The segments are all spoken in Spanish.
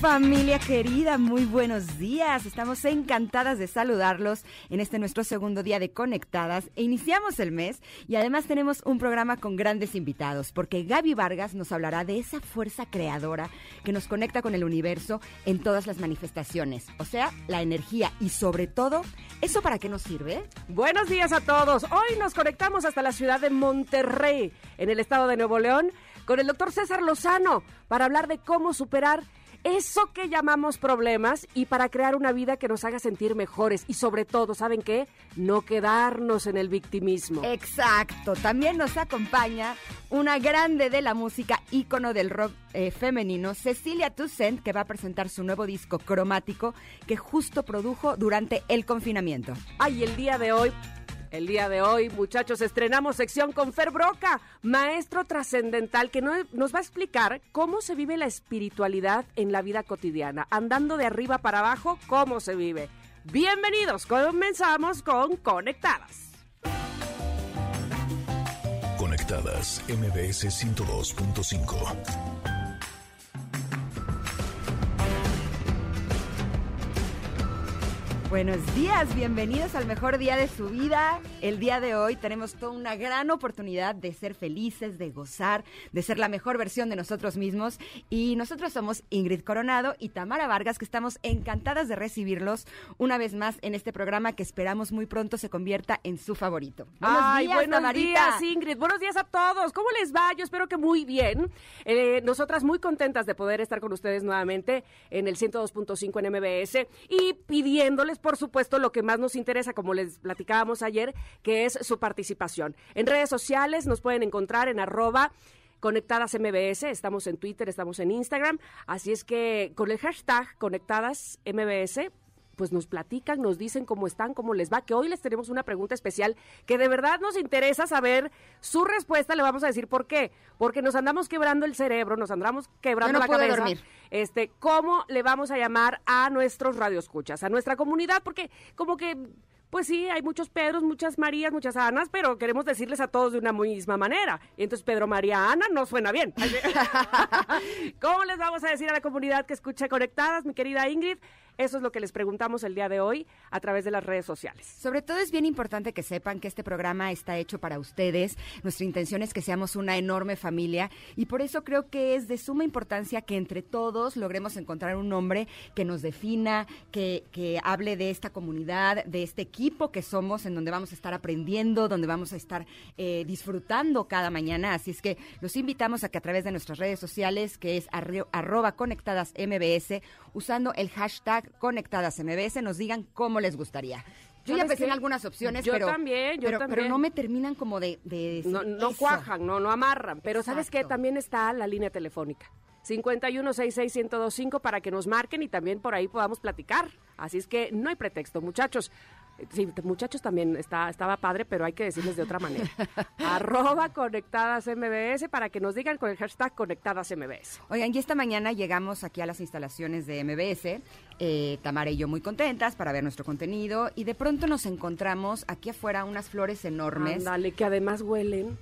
Familia querida, muy buenos días. Estamos encantadas de saludarlos en este nuestro segundo día de Conectadas. E iniciamos el mes y además tenemos un programa con grandes invitados, porque Gaby Vargas nos hablará de esa fuerza creadora que nos conecta con el universo en todas las manifestaciones, o sea, la energía y sobre todo, ¿eso para qué nos sirve? Buenos días a todos. Hoy nos conectamos hasta la ciudad de Monterrey, en el estado de Nuevo León, con el doctor César Lozano para hablar de cómo superar eso que llamamos problemas y para crear una vida que nos haga sentir mejores y sobre todo, ¿saben qué? No quedarnos en el victimismo. Exacto, también nos acompaña una grande de la música, ícono del rock eh, femenino, Cecilia Toussaint, que va a presentar su nuevo disco cromático que justo produjo durante el confinamiento. Ay, el día de hoy el día de hoy, muchachos, estrenamos sección con Fer Broca, maestro trascendental, que nos va a explicar cómo se vive la espiritualidad en la vida cotidiana, andando de arriba para abajo, cómo se vive. Bienvenidos, comenzamos con Conectadas. Conectadas, MBS 102.5. Buenos días, bienvenidos al mejor día de su vida. El día de hoy tenemos toda una gran oportunidad de ser felices, de gozar, de ser la mejor versión de nosotros mismos. Y nosotros somos Ingrid Coronado y Tamara Vargas, que estamos encantadas de recibirlos una vez más en este programa que esperamos muy pronto se convierta en su favorito. Buenos días, buenos días, Ingrid. Buenos días a todos. ¿Cómo les va? Yo espero que muy bien. Eh, nosotras muy contentas de poder estar con ustedes nuevamente en el 102.5 en MBS y pidiéndoles por supuesto, lo que más nos interesa, como les platicábamos ayer, que es su participación. En redes sociales nos pueden encontrar en arroba Conectadas MBS, estamos en Twitter, estamos en Instagram, así es que con el hashtag Conectadas MBS pues nos platican, nos dicen cómo están, cómo les va, que hoy les tenemos una pregunta especial que de verdad nos interesa saber su respuesta, le vamos a decir por qué, porque nos andamos quebrando el cerebro, nos andamos quebrando la cabeza. Dormir. Este, ¿cómo le vamos a llamar a nuestros radioescuchas, a nuestra comunidad? Porque como que pues sí, hay muchos Pedros, muchas Marías, muchas Anas, pero queremos decirles a todos de una misma manera. Y entonces Pedro, María, Ana no suena bien. ¿Cómo les vamos a decir a la comunidad que escucha Conectadas, mi querida Ingrid? Eso es lo que les preguntamos el día de hoy a través de las redes sociales. Sobre todo es bien importante que sepan que este programa está hecho para ustedes. Nuestra intención es que seamos una enorme familia y por eso creo que es de suma importancia que entre todos logremos encontrar un nombre que nos defina, que, que hable de esta comunidad, de este equipo que somos, en donde vamos a estar aprendiendo, donde vamos a estar eh, disfrutando cada mañana. Así es que los invitamos a que a través de nuestras redes sociales, que es arroba conectadas MBS, usando el hashtag Conectadas MBS nos digan cómo les gustaría. Yo ya pensé en algunas opciones, yo pero, también, yo pero, también. pero no me terminan como de, de no, no cuajan, no, no amarran. Pero sabes qué, también está la línea telefónica. 5166125 para que nos marquen y también por ahí podamos platicar. Así es que no hay pretexto, muchachos. Sí, muchachos también está, estaba padre, pero hay que decirles de otra manera. Arroba conectadas MBS para que nos digan con el hashtag conectadas MBS. Oigan, y esta mañana llegamos aquí a las instalaciones de MBS, eh, Tamara y yo muy contentas para ver nuestro contenido, y de pronto nos encontramos aquí afuera unas flores enormes. Dale, que además huelen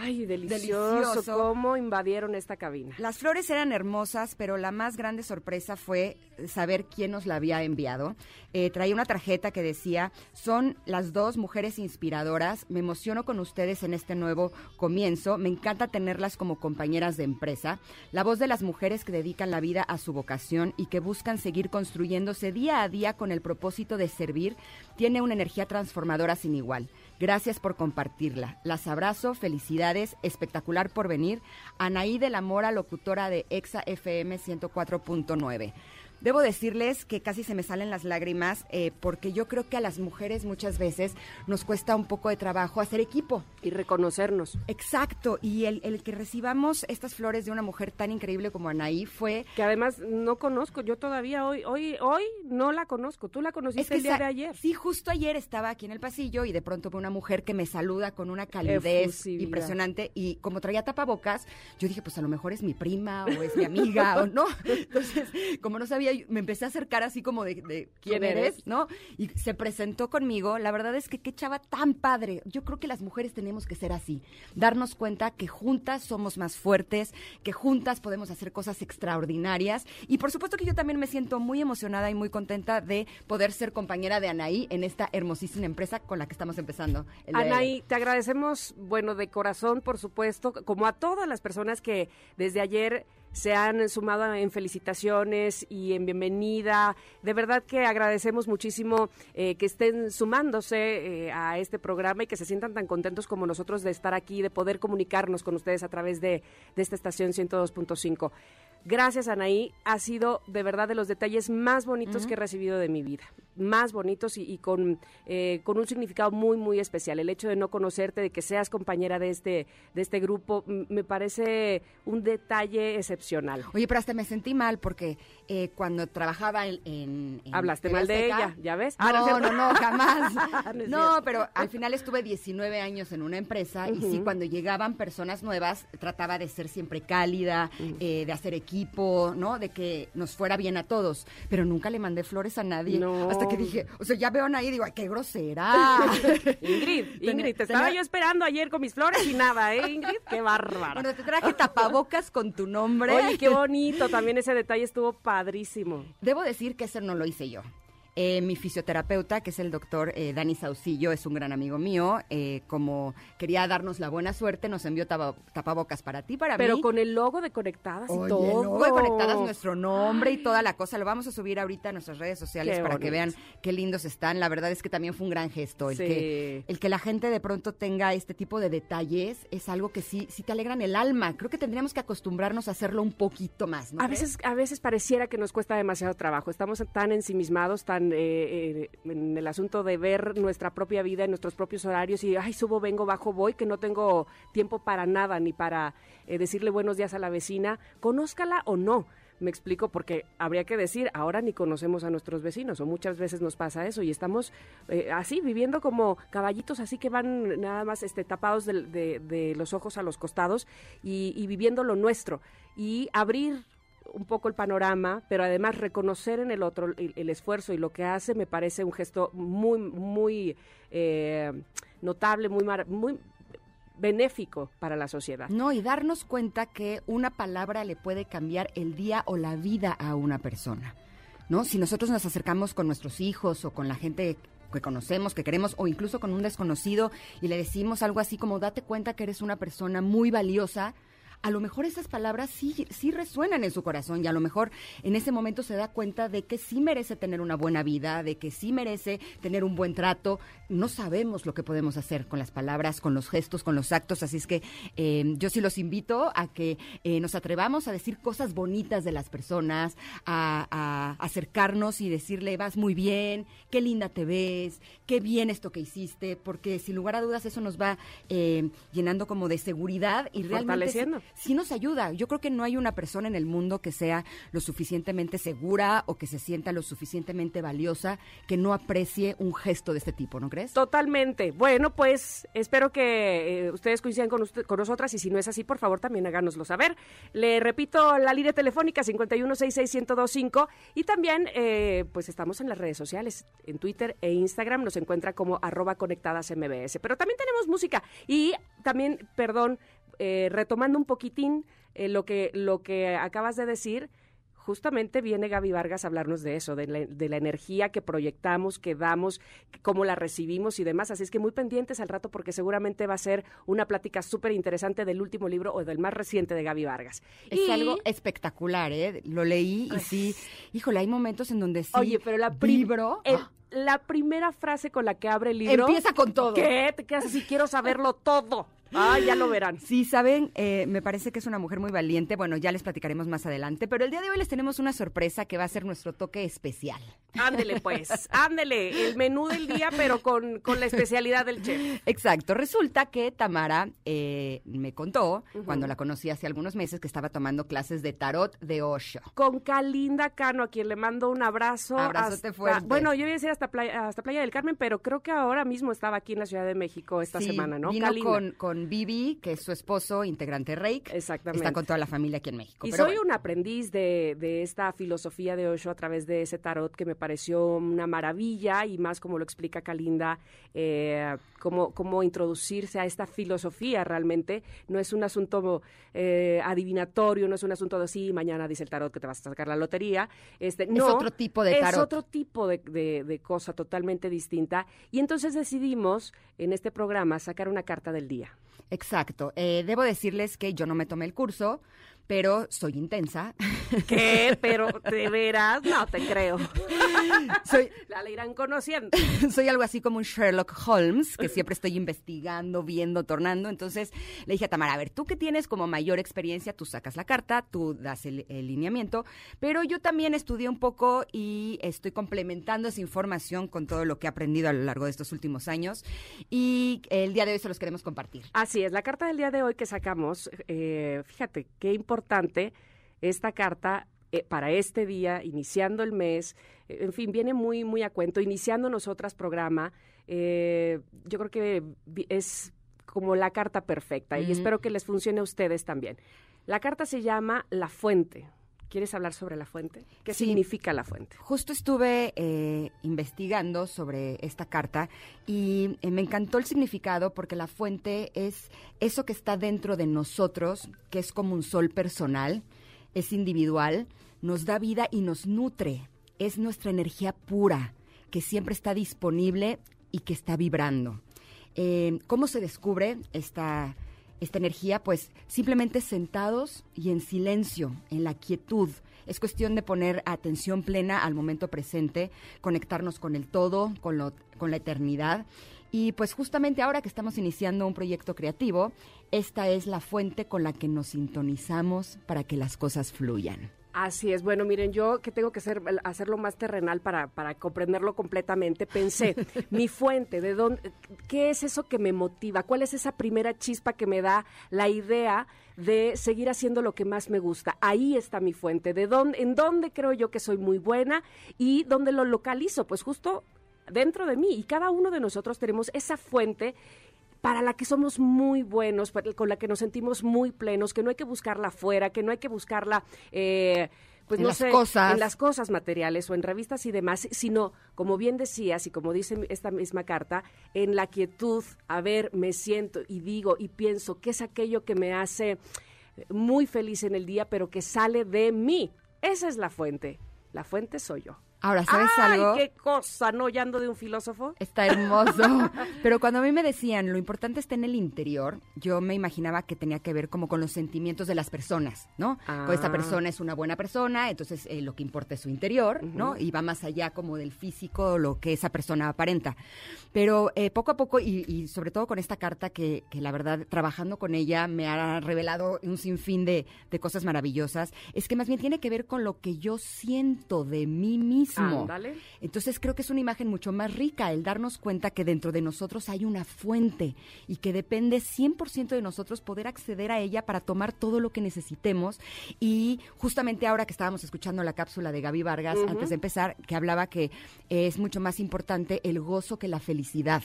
Ay, delicioso, cómo invadieron esta cabina. Las flores eran hermosas, pero la más grande sorpresa fue saber quién nos la había enviado. Eh, traía una tarjeta que decía, son las dos mujeres inspiradoras, me emociono con ustedes en este nuevo comienzo, me encanta tenerlas como compañeras de empresa, la voz de las mujeres que dedican la vida a su vocación y que buscan seguir construyéndose día a día con el propósito de servir, tiene una energía transformadora sin igual. Gracias por compartirla. Las abrazo, felicidades, espectacular por venir. Anaí de la Mora, locutora de EXA FM 104.9. Debo decirles que casi se me salen las lágrimas eh, porque yo creo que a las mujeres muchas veces nos cuesta un poco de trabajo hacer equipo. Y reconocernos. Exacto, y el, el que recibamos estas flores de una mujer tan increíble como Anaí fue... Que además no conozco, yo todavía hoy, hoy, hoy no la conozco, tú la conociste el día de ayer. Sí, justo ayer estaba aquí en el pasillo y de pronto ve una mujer que me saluda con una calidez impresionante y como traía tapabocas, yo dije, pues a lo mejor es mi prima o es mi amiga o no. Entonces, como no sabía, me empecé a acercar así como de, quién eres, ¿no? Y se presentó conmigo. La verdad es que qué chava tan padre. Yo creo que las mujeres tenemos que ser así, darnos cuenta que juntas somos más fuertes, que juntas podemos hacer cosas extraordinarias y por supuesto que yo también me siento muy emocionada y muy contenta de poder ser compañera de Anaí en esta hermosísima empresa con la que estamos empezando. Anaí, te agradecemos, bueno, de corazón, por supuesto, como a todas las personas que desde ayer se han sumado en felicitaciones y en bienvenida. De verdad que agradecemos muchísimo eh, que estén sumándose eh, a este programa y que se sientan tan contentos como nosotros de estar aquí, de poder comunicarnos con ustedes a través de, de esta estación 102.5. Gracias, Anaí. Ha sido de verdad de los detalles más bonitos que he recibido de mi vida. Más bonitos y, con, eh, con un significado muy, muy especial. El hecho de no conocerte, de que seas compañera de este, de este grupo, me parece un detalle excepcional. Oye, pero hasta me sentí mal porque eh, cuando trabajaba en... Hablaste mal de ella, ¿ya ves? Ah, no, no, no, jamás. no, pero al final estuve 19 años en una empresa y sí, cuando llegaban personas nuevas, trataba de ser siempre cálida, eh, de hacer equipo equipo, ¿no? De que nos fuera bien a todos. Pero nunca le mandé flores a nadie. Hasta que dije, o sea, ya veo a nadie y digo, ay, qué grosera. Ingrid, Ingrid, te estaba yo esperando ayer con mis flores y nada, ¿eh, Ingrid? Qué bárbara. Bueno, te traje tapabocas con tu nombre. Oye, qué bonito. También ese detalle estuvo padrísimo. Debo decir que ese no lo hice yo. Eh, mi fisioterapeuta, que es el doctor eh, Dani Saucillo, es un gran amigo mío. Eh, como quería darnos la buena suerte, nos envió tapabocas para ti, para Pero mí. Pero con el logo de Conectadas y todo. El logo de Conectadas, nuestro nombre y toda la cosa. Lo vamos a subir ahorita a nuestras redes sociales para que vean qué lindos están. La verdad es que también fue un gran gesto. El, que, el que la gente de pronto tenga este tipo de detalles es algo que sí, sí te alegran el alma. Creo que tendríamos que acostumbrarnos a hacerlo un poquito más. a, veces, a veces pareciera que nos cuesta demasiado trabajo. Estamos tan ensimismados, tan eh, en el asunto de ver nuestra propia vida, en nuestros propios horarios y, ay, subo, vengo, bajo, voy, que no tengo tiempo para nada, ni para eh, decirle buenos días a la vecina, conózcala o no. Me explico porque habría que decir, ahora ni conocemos a nuestros vecinos o muchas veces nos pasa eso y estamos eh, así viviendo como caballitos así que van nada más este, tapados de, los ojos a los costados y viviendo lo nuestro y abrir un poco el panorama, pero además reconocer en el otro el, esfuerzo y lo que hace me parece un gesto muy, muy eh, notable, muy, muy benéfico para la sociedad. No, y darnos cuenta que una palabra le puede cambiar el día o la vida a una persona. ¿No? Si nosotros nos acercamos con nuestros hijos o con la gente que conocemos, que queremos, o incluso con un desconocido, y le decimos algo así como date cuenta que eres una persona muy valiosa, a lo mejor esas palabras sí, sí resuenan en su corazón y a lo mejor en ese momento se da cuenta de que sí merece tener una buena vida, de que sí merece tener un buen trato. No sabemos lo que podemos hacer con las palabras, con los gestos, con los actos, así es que eh, yo sí los invito a que eh, nos atrevamos a decir cosas bonitas de las personas, a, acercarnos y decirle, vas muy bien, qué linda te ves, qué bien esto que hiciste, porque sin lugar a dudas eso nos va eh, llenando como de seguridad y realmente sí nos ayuda. Yo creo que no hay una persona en el mundo que sea lo suficientemente segura o que se sienta lo suficientemente valiosa que no aprecie un gesto de este tipo, ¿no crees? Totalmente. Bueno, pues espero que eh, ustedes coincidan con, con nosotras y si no es así, por favor también háganoslo saber. Le repito la línea telefónica 5166125 y también eh, pues estamos en las redes sociales, en Twitter e Instagram nos encuentra como arroba conectadas MBS. Pero también tenemos música y también, perdón, eh, retomando un poquitín eh, lo, que, lo que acabas de decir, justamente viene Gaby Vargas a hablarnos de eso, de la, energía que proyectamos, que damos, cómo la recibimos y demás. Así es que muy pendientes al rato porque seguramente va a ser una plática súper interesante del último libro o del más reciente de Gaby Vargas. Es algo espectacular, ¿eh? Lo leí y sí, híjole, hay momentos en donde sí. Oye, pero la libro la primera frase con la que abre el libro. Empieza con todo. ¿Qué? Te quedas así, quiero saberlo todo. Ah, ya lo verán. Sí, saben, eh, me parece que es una mujer muy valiente. Bueno, ya les platicaremos más adelante, pero el día de hoy les tenemos una sorpresa que va a ser nuestro toque especial. Ándele, pues, ándele, el menú del día, pero con, con la especialidad del chef. Exacto, resulta que Tamara eh, me contó, cuando la conocí hace algunos meses, que estaba tomando clases de tarot de Osho. Con Kalinda Cano, a quien le mando un abrazo. Abrazote fuerte. Bueno, yo iba a decir hasta playa, hasta playa del Carmen, pero creo que ahora mismo estaba aquí en la Ciudad de México esta Sí, semana, ¿no? Vino Kalinda. con, con Vivi, que es su esposo, integrante Reik. Exactamente. Está con toda la familia aquí en México. Y Pero soy bueno, un aprendiz de, de esta filosofía de Osho a través de ese tarot que me pareció una maravilla y más como lo explica Kalinda, eh, cómo, cómo introducirse a esta filosofía realmente. No es un asunto eh, adivinatorio, no es un asunto de sí, mañana dice el tarot que te vas a sacar la lotería. Este, no, otro tipo de Es tarot. otro tipo de, de- de cosa totalmente distinta. Y entonces decidimos en este programa sacar una carta del día. Exacto. Eh, debo decirles que yo no me tomé el curso, pero soy intensa. ¿Qué? Pero de veras, no te creo. soy, La la irán conociendo. soy algo así como un Sherlock Holmes, que siempre estoy investigando, viendo, tornando. Entonces le dije a Tamara, a ver, tú que tienes como mayor experiencia, tú sacas la carta, tú das el, el lineamiento, pero yo también estudié un poco y estoy complementando esa información con todo lo que he aprendido a lo largo de estos últimos años. Y el día de hoy se los queremos compartir. Así es, la carta del día de hoy que sacamos, eh, fíjate qué importante esta carta eh, para este día, iniciando el mes, eh, en fin, viene muy, muy a cuento, iniciando nosotras programa, eh, yo creo que es como la carta perfecta y espero que les funcione a ustedes también. La carta se llama La Fuente. ¿Quieres hablar sobre la fuente? ¿Qué Sí. significa la fuente? Justo estuve eh, investigando sobre esta carta y eh, me encantó el significado porque la fuente es eso que está dentro de nosotros, que es como un sol personal, es individual, nos da vida y nos nutre. Es nuestra energía pura, que siempre está disponible y que está vibrando. Eh, ¿Cómo se descubre esta, esta energía? Pues simplemente sentados y en silencio, en la quietud. Es cuestión de poner atención plena al momento presente, conectarnos con el todo, con, lo- con la eternidad. Y pues justamente ahora que estamos iniciando un proyecto creativo, esta es la fuente con la que nos sintonizamos para que las cosas fluyan. Así es. Bueno, miren, yo que tengo que hacer, hacerlo más terrenal para, para comprenderlo completamente, pensé, mi fuente, ¿de dónde, qué es eso que me motiva? ¿Cuál es esa primera chispa que me da la idea de seguir haciendo lo que más me gusta? Ahí está mi fuente. ¿De dónde, en dónde creo yo que soy muy buena y dónde lo localizo? Pues justo dentro de mí. Y cada uno de nosotros tenemos esa fuente para la que somos muy buenos, con la que nos sentimos muy plenos, que no hay que buscarla afuera, que no hay que buscarla, eh, pues En no las sé, cosas. en las cosas materiales o en revistas y demás, sino, como bien decías y como dice esta misma carta, en la quietud, a ver, me siento y digo y pienso qué es aquello que me hace muy feliz en el día, pero que sale de mí. Esa es la fuente. La fuente soy yo. Ahora, ¿sabes ¡Ay, algo? qué cosa! ¿No? Ya ando de un filósofo. Está hermoso. Pero cuando a mí me decían lo importante está en el interior, yo me imaginaba que tenía que ver como con los sentimientos de las personas, ¿no? Ah. Pues esta persona es una buena persona, entonces eh, lo que importa es su interior, ¿no? Y va más allá como del físico, lo que esa persona aparenta. Pero eh, poco a poco, y, y sobre todo con esta carta que, que la verdad, trabajando con ella, me ha revelado un sinfín de, de cosas maravillosas, es que más bien tiene que ver con lo que yo siento de mí mismo. Ándale. Entonces creo que es una imagen mucho más rica el darnos cuenta que dentro de nosotros hay una fuente y que depende 100% de nosotros poder acceder a ella para tomar todo lo que necesitemos. Y justamente ahora que estábamos escuchando la cápsula de Gaby Vargas, antes de empezar, que hablaba que es mucho más importante el gozo que la felicidad.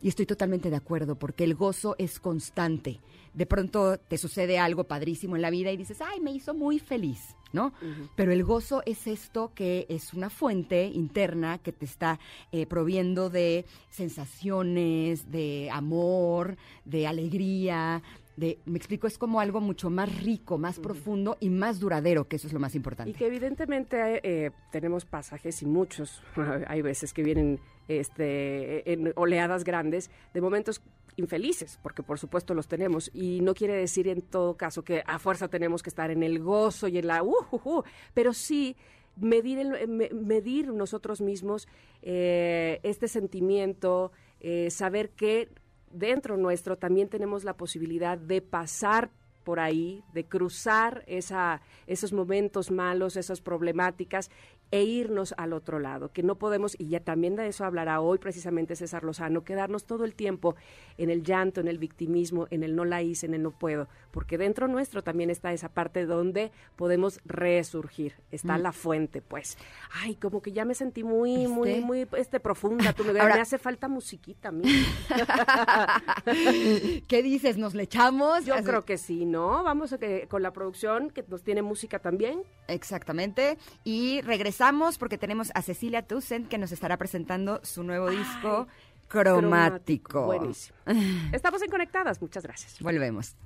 Y estoy totalmente de acuerdo, porque el gozo es constante. De pronto te sucede algo padrísimo en la vida y dices, ay, me hizo muy feliz, ¿no? Pero el gozo es esto que es una fuente interna que te está eh, proviendo de sensaciones, de amor, de alegría. De, me explico, es como algo mucho más rico, más profundo y más duradero, que eso es lo más importante. Y que evidentemente eh, tenemos pasajes y muchos, hay veces que vienen este, en oleadas grandes de momentos infelices, porque por supuesto los tenemos, y no quiere decir en todo caso que a fuerza tenemos que estar en el gozo y en la uh, uh, uh, pero sí medir, el- me- medir nosotros mismos eh, este sentimiento, eh, saber que dentro nuestro también tenemos la posibilidad de pasar por ahí, de cruzar esa, esos momentos malos, esas problemáticas e irnos al otro lado, que no podemos, y ya también de eso hablará hoy precisamente César Lozano, quedarnos todo el tiempo en el llanto, en el victimismo, en el no la hice, en el no puedo, porque dentro nuestro también está esa parte donde podemos resurgir, está mm. la fuente, pues. Ay, como que ya me sentí muy, muy, muy este, profunda, tú me, me hace falta musiquita a mí. ¿Qué dices? ¿Nos le echamos? Yo creo que sí, ¿no? Vamos a que, con la producción que nos tiene música también. Exactamente, y regresamos Regresamos porque tenemos a Cecilia Tucent que nos estará presentando su nuevo disco cromático. Buenísimo. Estamos en Conectadas, muchas gracias. Volvemos.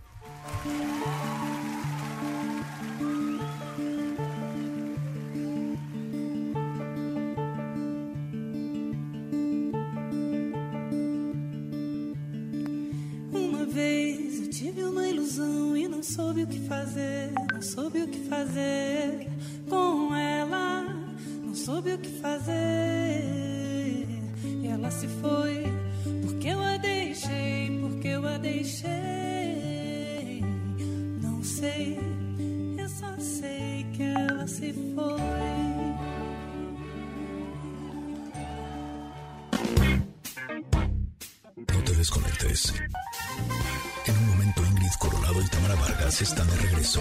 Uma vez eu tive uma ilusão e não soube o que fazer, não soube o que fazer com ela. Não soube o que fazer. E ela se foi, porque eu a deixei, porque eu a deixei. Não sei, eu só sei que ela se foi. No te desconectes. En un momento Ingrid Coronado y Tamara Vargas están de regreso.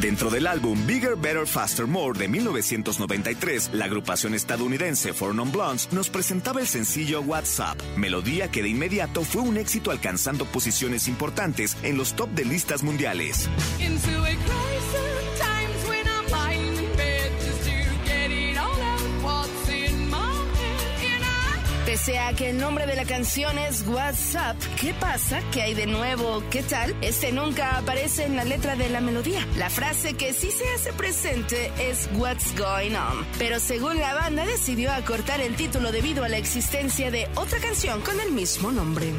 Dentro del álbum Bigger, Better, Faster, More de 1993, la agrupación estadounidense Four Non Blondes nos presentaba el sencillo WhatsApp, melodía que de inmediato fue un éxito alcanzando posiciones importantes en los top de listas mundiales. Sea que el nombre de la canción es WhatsApp, ¿qué pasa? ¿Qué hay de nuevo? ¿Qué tal? Este nunca aparece en la letra de la melodía. La frase que sí se hace presente es What's Going On. Pero según la banda decidió acortar el título debido a la existencia de otra canción con el mismo nombre.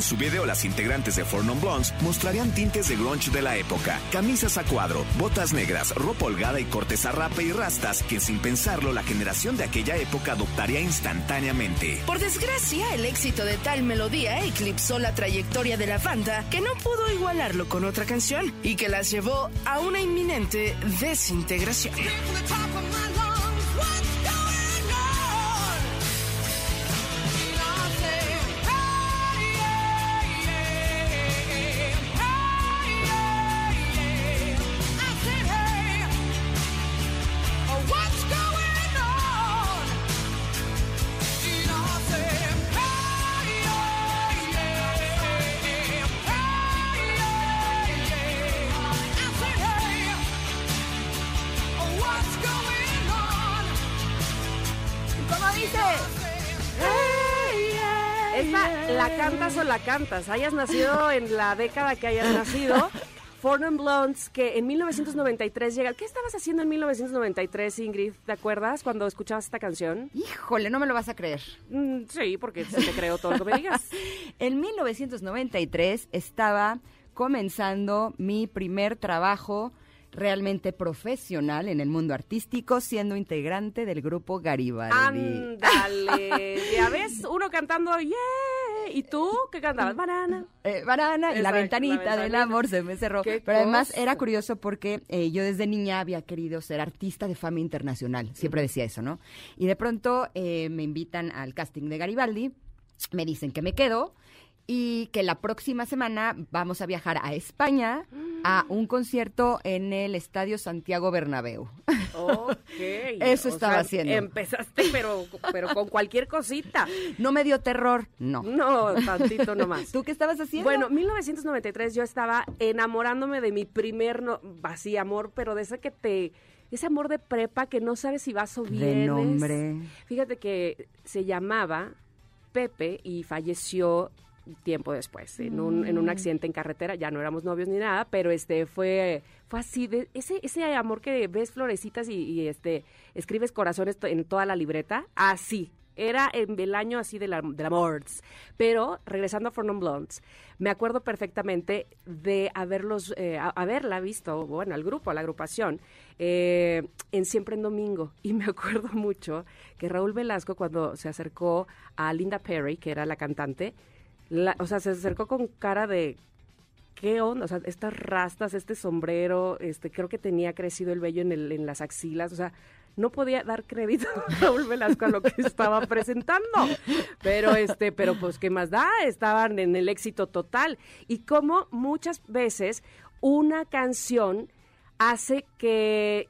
En su video, las integrantes de Four Non Blondes mostrarían tintes de grunge de la época, camisas a cuadro, botas negras, ropa holgada y cortes a rape y rastas que sin pensarlo la generación de aquella época adoptaría instantáneamente. Por desgracia, el éxito de tal melodía eclipsó la trayectoria de la banda, que no pudo igualarlo con otra canción y que las llevó a una inminente desintegración. Hayas nacido en la década que hayas nacido. Four Blondes, que en 1993 llega. ¿Qué estabas haciendo en 1993, Ingrid? ¿Te acuerdas cuando escuchabas esta canción? Híjole, no me lo vas a creer. Mm, sí, porque se te creo todo lo que me digas. en 1993 estaba comenzando mi primer trabajo realmente profesional en el mundo artístico, siendo integrante del grupo Garibaldi. Ándale, ya ves, uno cantando, yeah, ¿y tú qué cantabas? Banana. Eh, banana, y la ventanita del amor se me cerró. Pero además era curioso porque eh, yo desde niña había querido ser artista de fama internacional, siempre decía eso, ¿no? Y de pronto eh, me invitan al casting de Garibaldi, me dicen que me quedo, y que la próxima semana vamos a viajar a España a un concierto en el Estadio Santiago Bernabéu. Ok. Eso O estaba sea, haciendo. Empezaste, pero, pero con cualquier cosita. No me dio terror, no. No, tantito nomás. ¿Tú qué estabas haciendo? Bueno, 1993 yo estaba enamorándome de mi primer, no, así amor, pero de ese que te, ese amor de prepa que no sabes si vas o de vienes. nombre. Fíjate que se llamaba Pepe y falleció tiempo después en un, en un accidente en carretera ya no éramos novios ni nada pero este fue fue así de ese ese amor que ves florecitas y, y, este escribes corazones en toda la libreta así era en el año así de la, de la Mords. Pero, regresando a For Non Blondes, me acuerdo perfectamente de haberlos, eh, a- haberla visto, bueno, al grupo, a la agrupación, eh, en Siempre en Domingo. Y me acuerdo mucho que Raúl Velasco, cuando se acercó a Linda Perry, que era la cantante, la- o sea, se acercó con cara de ¿qué onda? O sea, estas rastas, este sombrero, este, creo que tenía crecido el vello en, el, en las axilas, o sea, no podía dar crédito a Raúl Velasco a lo que estaba presentando. Pero este, pero pues qué más da, estaban en el éxito total. Y como muchas veces una canción hace que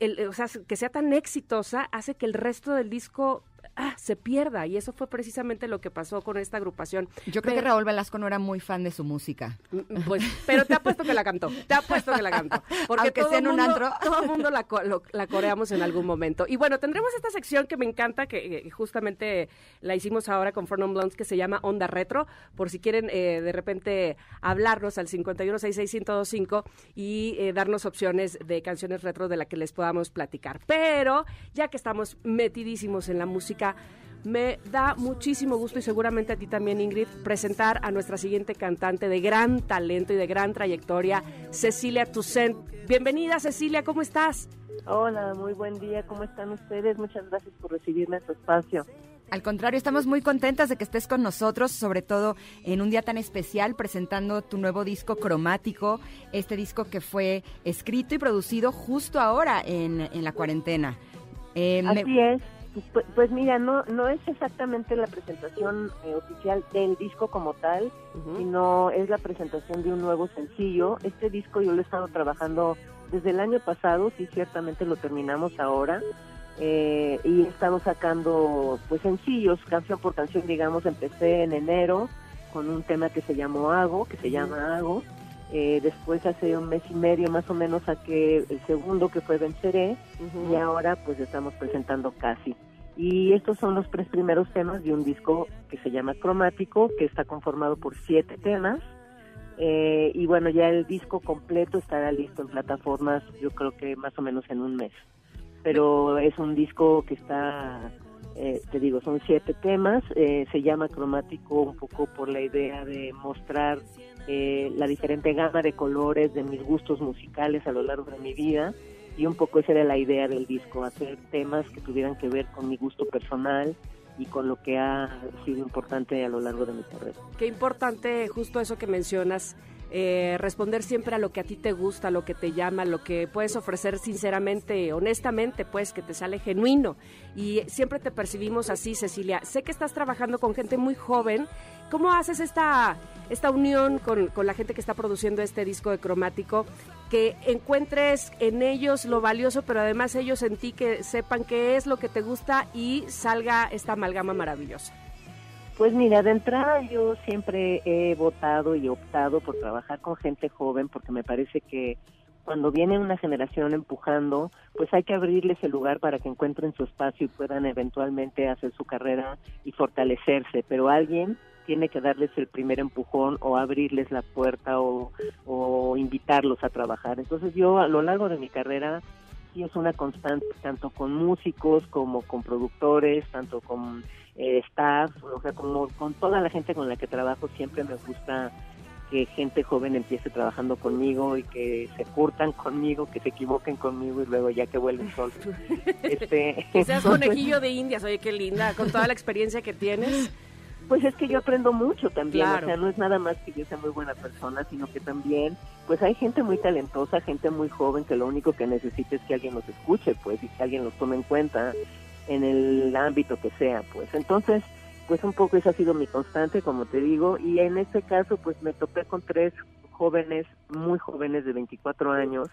el- o sea, que sea tan exitosa hace que el resto del disco ah, se pierda y eso fue precisamente lo que pasó con esta agrupación. Yo creo que Raúl Velasco no era muy fan de su música. Mm, Pues, pero te apuesto que la cantó. Te apuesto que la cantó. Porque Aunque todo sea en un antro. Todo el mundo la, co- lo- la coreamos en algún momento. Y bueno, tendremos esta sección que me encanta, que eh, justamente la hicimos ahora con Fornon Blondes, que se llama Onda Retro, por si quieren eh, de repente hablarnos al 51661025 y eh, darnos opciones de canciones retro de la que les podamos platicar. Pero ya que estamos metidísimos en la música, me da muchísimo gusto y seguramente a ti también, Ingrid, presentar a nuestra siguiente cantante de gran talento y de gran trayectoria, Cecilia Toussaint. Bienvenida, Cecilia, ¿cómo estás? Hola, muy buen día. ¿Cómo están ustedes? Muchas gracias por recibirme en su espacio. Al contrario, estamos muy contentas de que estés con nosotros, sobre todo en un día tan especial presentando tu nuevo disco cromático, este disco que fue escrito y producido justo ahora en, en la cuarentena. Eh, me- Así es. Pues, pues mira, no no es exactamente la presentación eh, oficial del disco como tal, sino es la presentación de un nuevo sencillo. Este disco yo lo he estado trabajando desde el año pasado, sí, ciertamente lo terminamos ahora. eh, y he estado sacando pues sencillos, canción por canción, digamos, empecé en enero con un tema que se llamó Hago, que se llama Hago. Eh, después hace un mes y medio más o menos saqué el segundo que fue Venceré y ahora pues estamos presentando Casi. Y estos son los tres primeros temas de un disco que se llama Cromático, que está conformado por siete temas. Eh, y bueno, ya el disco completo estará listo en plataformas, yo creo que más o menos en un mes. Pero es un disco que está, eh, te digo, son siete temas. eh, se llama Cromático un poco por la idea de mostrar eh, la diferente gama de colores de mis gustos musicales a lo largo de mi vida y un poco esa era la idea del disco, hacer temas que tuvieran que ver con mi gusto personal y con lo que ha sido importante a lo largo de mi carrera. Qué importante justo eso que mencionas, eh, responder siempre a lo que a ti te gusta, lo que te llama, lo que puedes ofrecer sinceramente, honestamente, pues que te sale genuino. Y siempre te percibimos así, Cecilia. Sé que estás trabajando con gente muy joven. ¿Cómo haces esta, esta unión con, con la gente que está produciendo este disco de cromático? Que encuentres en ellos lo valioso, pero además ellos en ti que sepan qué es lo que te gusta y salga esta amalgama maravillosa. Pues mira, de entrada yo siempre he votado y optado por trabajar con gente joven porque me parece que cuando viene una generación empujando, pues hay que abrirles el lugar para que encuentren su espacio y puedan eventualmente hacer su carrera y fortalecerse, pero alguien tiene que darles el primer empujón o abrirles la puerta o, o invitarlos a trabajar. Entonces yo a lo largo de mi carrera sí es una constante, tanto con músicos como con productores, tanto con eh, staff, o sea, como con toda la gente con la que trabajo, siempre me gusta que gente joven empiece trabajando conmigo y que se curtan conmigo, que se equivoquen conmigo y luego ya que vuelven solos. Este, Que seas conejillo de indias, oye, qué linda, con toda la experiencia que tienes. Pues es que yo aprendo mucho también, Claro. o sea, no es nada más que yo sea muy buena persona, sino que también, pues hay gente muy talentosa, gente muy joven que lo único que necesita es que alguien los escuche, pues, y que alguien los tome en cuenta en el ámbito que sea, pues. Entonces, pues un poco esa ha sido mi constante, como te digo, y en este caso pues me topé con tres jóvenes, muy jóvenes de 24 años,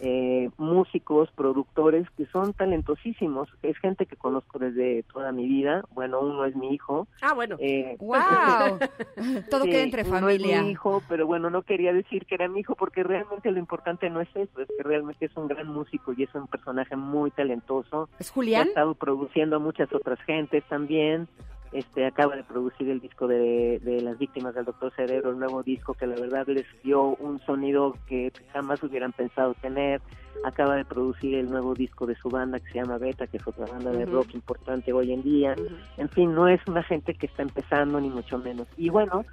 eh, músicos, productores que son talentosísimos. Es gente que conozco desde toda mi vida. Bueno, uno es mi hijo. Ah, bueno. Eh, ¡Wow! Todo queda entre familia. Es mi hijo, pero bueno, no quería decir que era mi hijo porque realmente lo importante no es eso, es que realmente es un gran músico y es un personaje muy talentoso. ¿Es Julián? Ha estado produciendo a muchas otras gentes también este acaba de producir el disco de, las víctimas del Doctor Cerebro, el nuevo disco que la verdad les dio un sonido que jamás hubieran pensado tener. Acaba de producir el nuevo disco de su banda que se llama Beta, que es otra banda de rock importante hoy en día. En fin, no es una gente que está empezando ni mucho menos. Y bueno,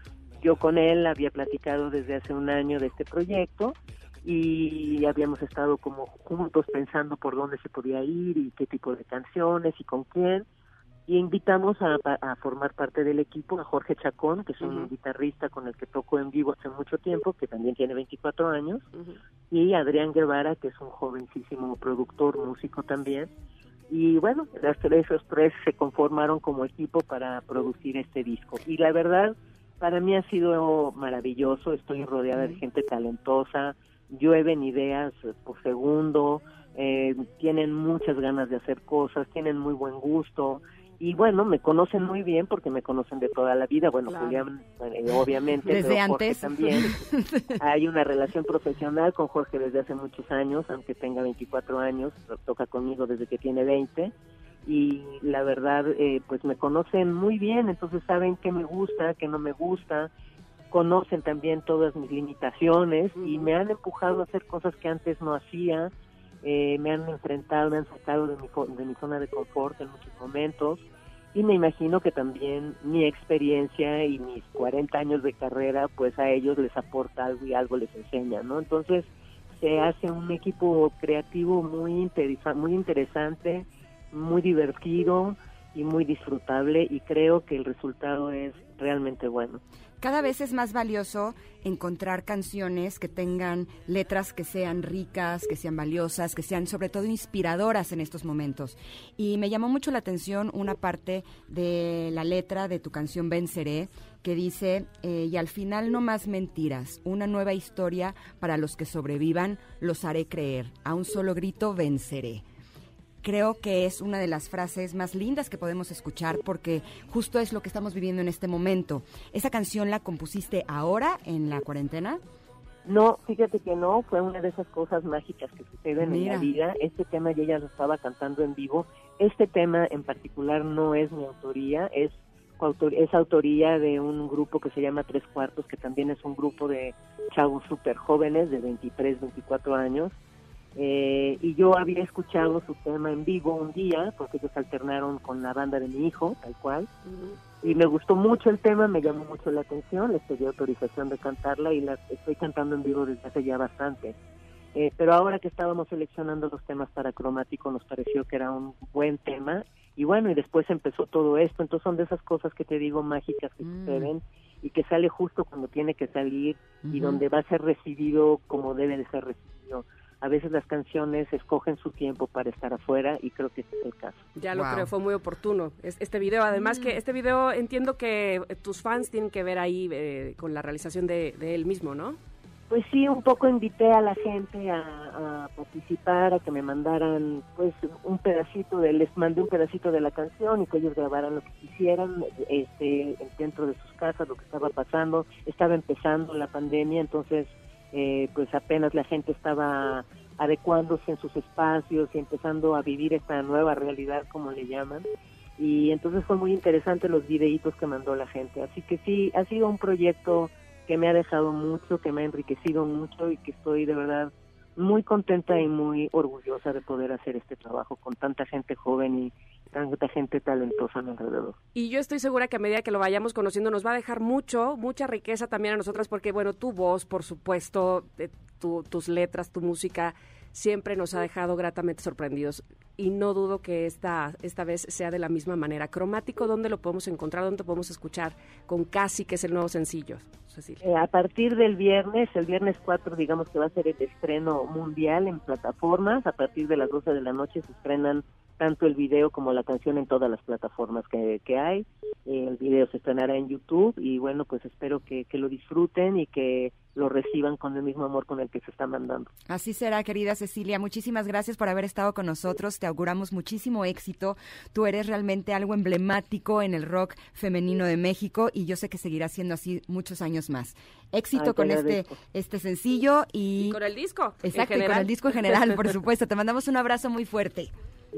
yo con él había platicado desde hace un año de este proyecto y habíamos estado como juntos pensando por dónde se podía ir y qué tipo de canciones y con quién y invitamos a, formar parte del equipo a Jorge Chacón, que es un guitarrista con el que toco en vivo hace mucho tiempo, que también tiene 24 años, y Adrián Guevara, que es un jovencísimo productor, músico también. Y bueno, las tres, esos tres se conformaron como equipo para producir este disco. Y la verdad, para mí ha sido maravilloso, estoy rodeada de gente talentosa, llueven ideas por segundo, eh, tienen muchas ganas de hacer cosas, tienen muy buen gusto, y bueno, me conocen muy bien porque me conocen de toda la vida. Bueno, Julián, eh, obviamente, desde antes también. Hay una relación profesional con Jorge desde hace muchos años, aunque tenga 24 años, toca conmigo desde que tiene 20. Y la verdad, eh, pues me conocen muy bien, entonces saben qué me gusta, qué no me gusta, conocen también todas mis limitaciones y me han empujado a hacer cosas que antes no hacía eh, me han enfrentado, me han sacado de mi, de mi zona de confort en muchos momentos y me imagino que también mi experiencia y mis 40 años de carrera pues a ellos les aporta algo y algo les enseña, ¿no? Entonces se hace un equipo creativo muy, muy interesante, muy divertido y muy disfrutable y creo que el resultado es realmente bueno. Cada vez es más valioso encontrar canciones que tengan letras que sean ricas, que sean valiosas, que sean sobre todo inspiradoras en estos momentos. Y me llamó mucho la atención una parte de la letra de tu canción Venceré, que dice, eh, y al final no más mentiras, una nueva historia para los que sobrevivan, los haré creer, a un solo grito venceré creo que es una de las frases más lindas que podemos escuchar porque justo es lo que estamos viviendo en este momento. ¿Esa canción la compusiste ahora en la cuarentena? No, fíjate que no, fue una de esas cosas mágicas que suceden en la vida. Este tema yo ya lo estaba cantando en vivo. Este tema en particular no es mi autoría, es es autoría de un grupo que se llama Tres Cuartos, que también es un grupo de chavos súper jóvenes de 23, 24 años, eh, y yo había escuchado su tema en vivo un día, porque ellos alternaron con la banda de mi hijo, tal cual, y me gustó mucho el tema, me llamó mucho la atención, les pedí autorización de cantarla y la estoy cantando en vivo desde hace ya bastante. Eh, pero ahora que estábamos seleccionando los temas para cromático nos pareció que era un buen tema. Y bueno, y después empezó todo esto, entonces son de esas cosas que te digo mágicas que mm. suceden y que sale justo cuando tiene que salir y donde va a ser recibido como debe de ser recibido a veces las canciones escogen su tiempo para estar afuera y creo que este es el caso. Ya lo creo, fue muy oportuno este video. Además que mm. este video entiendo que eh, tus fans tienen que ver ahí eh, con la realización de, él mismo, ¿no? Pues sí, un poco invité a la gente a, participar, a que me mandaran pues un pedacito de, les mandé un pedacito de la canción y que ellos grabaran lo que quisieran este, dentro de sus casas, lo que estaba pasando. Estaba empezando la pandemia, entonces eh, pues apenas la gente estaba adecuándose en sus espacios y empezando a vivir esta nueva realidad, como le llaman. Y entonces fue muy interesante los videitos que mandó la gente. Así que sí, ha sido un proyecto que me ha dejado mucho, que me ha enriquecido mucho y que estoy de verdad muy contenta y muy orgullosa de poder hacer este trabajo con tanta gente joven y tanta gente talentosa alrededor. Y yo estoy segura que a medida que lo vayamos conociendo nos va a dejar mucho, mucha riqueza también a nosotras, porque bueno, tu voz, por supuesto, tus letras, tu música, siempre nos ha dejado gratamente sorprendidos. Y no dudo que esta, esta vez sea de la misma manera. Cromático, ¿dónde lo podemos encontrar? ¿Dónde podemos escuchar con Casi, que es el nuevo sencillo? Eh, a partir del viernes, el viernes 4, digamos que va a ser el estreno mundial en plataformas. A partir de las 12 de la noche se estrenan tanto el video como la canción en todas las plataformas que, que hay. Eh, el video se estrenará en YouTube y bueno, pues espero que, que lo disfruten y que lo reciban con el mismo amor con el que se está mandando. Así será, querida Cecilia. Muchísimas gracias por haber estado con nosotros. Te auguramos muchísimo éxito. Tú eres realmente algo emblemático en el rock femenino de México y yo sé que seguirá siendo así muchos años más. Éxito Ay, con este este sencillo y, Y con el disco. en exacto, y con el disco en general, por supuesto. Te mandamos un abrazo muy fuerte.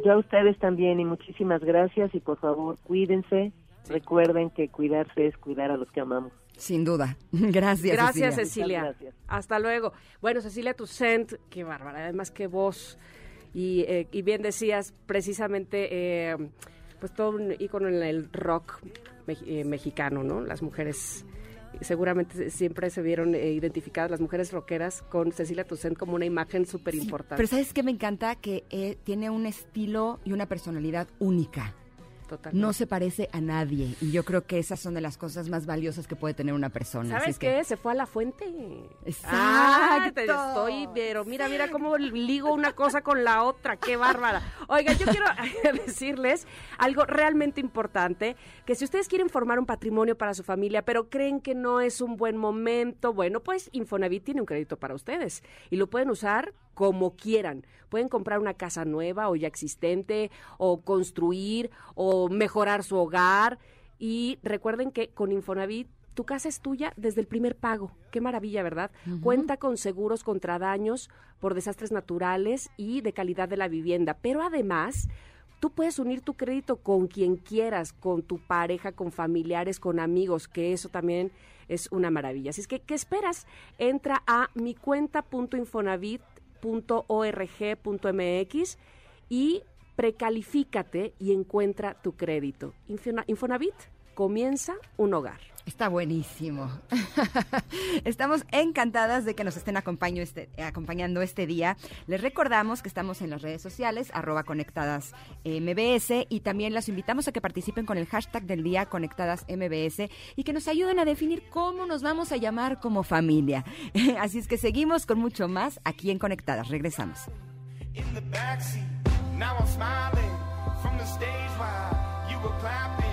Yo a ustedes también y muchísimas gracias y por favor cuídense. Recuerden que cuidarse es cuidar a los que amamos. Sin duda. Gracias. Gracias, Cecilia. Cecilia. Muchas gracias. Hasta luego. Bueno, Cecilia Toussaint, qué bárbara, además qué voz. Y, eh, y bien decías, precisamente, eh, pues todo un ícono en el rock mex- eh, mexicano, ¿no? Las mujeres, seguramente siempre se vieron eh, identificadas las mujeres rockeras con Cecilia Toussaint como una imagen súper importante. Pero ¿sabes qué me encanta? Que eh, tiene un estilo y una personalidad única. Totalmente. No se parece a nadie. Y yo creo que esas son de las cosas más valiosas que puede tener una persona. Así ¿Sabes es que- qué? Se fue a la fuente. Exacto. Ah, te estoy, pero mira, mira cómo ligo una cosa con la otra, qué bárbara. Oiga, yo quiero decirles algo realmente importante, que si ustedes quieren formar un patrimonio para su familia, pero creen que no es un buen momento, bueno, pues Infonavit tiene un crédito para ustedes y lo pueden usar como quieran. Pueden comprar una casa nueva o ya existente, o construir, o mejorar su hogar. Y recuerden que con Infonavit tu casa es tuya desde el primer pago. Qué maravilla, ¿verdad? Cuenta con seguros contra daños por desastres naturales y de calidad de la vivienda. Pero además, tú puedes unir tu crédito con quien quieras, con tu pareja, con familiares, con amigos, que eso también es una maravilla. Así es que, ¿qué esperas? Entra a micuenta.infonavit.org.mx y precalifícate y encuentra tu crédito. Infona- Infonavit comienza un hogar. Está buenísimo. estamos encantadas de que nos estén acompaño este- acompañando este día. Les recordamos que estamos en las redes sociales, arroba conectadas MBS, y también las invitamos a que participen con el hashtag del día conectadas MBS y que nos ayuden a definir cómo nos vamos a llamar como familia. Así es que seguimos con mucho más aquí en Conectadas. Regresamos. in the backseat. Now I'm smiling from the stage while you were clapping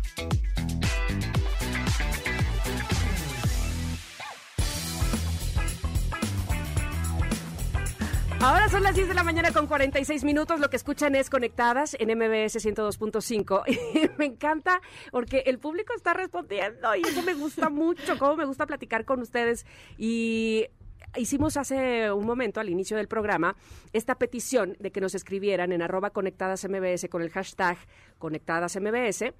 Ahora son las 10 de la mañana con 46 minutos. Lo que escuchan es Conectadas en MBS 102.5. Y me encanta porque el público está respondiendo y eso me gusta mucho. Cómo me gusta platicar con ustedes. Y hicimos hace un momento, al inicio del programa, esta petición de que nos escribieran en arroba conectadas MBS con el hashtag conectadas MBS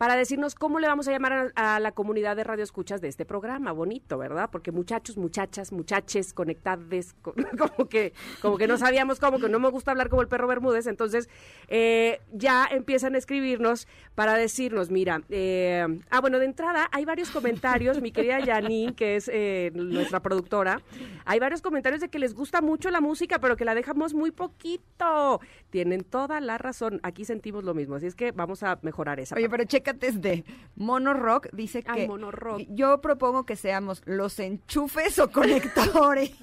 para decirnos cómo le vamos a llamar a, a la comunidad de radio escuchas de este programa. Bonito, ¿verdad? Porque muchachos, muchachas, muchaches, conectades, co- como que, como que no sabíamos cómo, que no me gusta hablar como el perro Bermúdez. Entonces, eh, ya empiezan a escribirnos para decirnos, mira, eh, ah, bueno, de entrada hay varios comentarios, mi querida Janine, que es eh, nuestra productora, hay varios comentarios de que les gusta mucho la música, pero que la dejamos muy poquito. Tienen toda la razón. Aquí sentimos lo mismo, así es que vamos a mejorar esa. Oye, parte. pero chécate de Mono Rock, dice Ay, que Mono Rock. yo propongo que seamos los enchufes o conectores.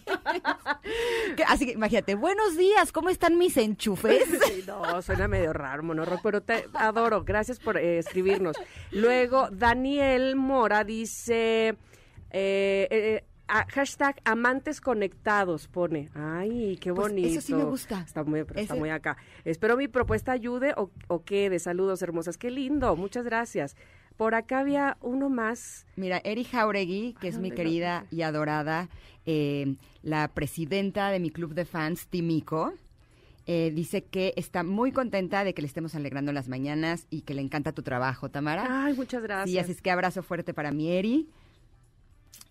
Que- Así que imagínate, buenos días, ¿cómo están mis enchufes? Sí, no, suena medio raro, monorrock, pero te adoro. Gracias por eh, escribirnos. Luego, Daniel Mora dice, eh, eh, a- hashtag amantes conectados, pone. Ay, qué Pues, bonito. eso sí me gusta. Está muy, está muy acá. Espero mi propuesta ayude o, o quede. Saludos, hermosas. Qué lindo. Muchas gracias. Por acá había uno más. Mira, Eri Jauregui, que es mi querida y adorada, eh, la presidenta de mi club de fans, Timico, eh, dice que está muy contenta de que le estemos alegrando las mañanas y que le encanta tu trabajo, Tamara. Ay, muchas gracias. Sí, así es que abrazo fuerte para mi Eri.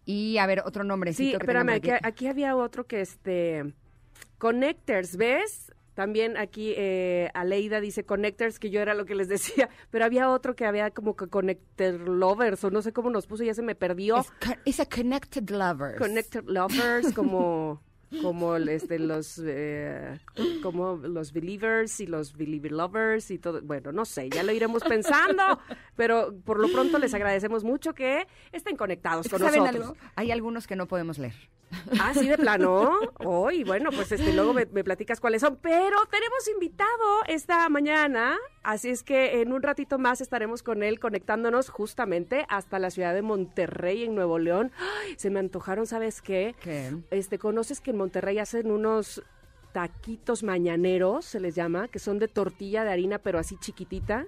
Y a ver, otro nombre. Sí, espérame, aquí, aquí había otro que este... Connectors, ¿ves? También aquí eh, Aleida dice Connectors, que yo era lo que les decía, pero había otro que había como que Connector Lovers, o no sé cómo nos puso, ya se me perdió. Es, a Connected Lovers. Connector Lovers, como como este los eh, como los believers y los believer lovers y todo bueno no sé ya lo iremos pensando pero por lo pronto les agradecemos mucho que estén conectados con ¿Saben nosotros algo? Hay algunos que no podemos leer. Ah, sí, de plano. Hoy, bueno, pues este, luego me, me platicas cuáles son. Pero tenemos invitado esta mañana, así es que en un ratito más estaremos con él conectándonos justamente hasta la ciudad de Monterrey, en Nuevo León. Ay, se me antojaron, ¿sabes qué? ¿Qué? Este, ¿conoces que en Monterrey hacen unos taquitos mañaneros, se les llama, que son de tortilla de harina, pero así chiquitita?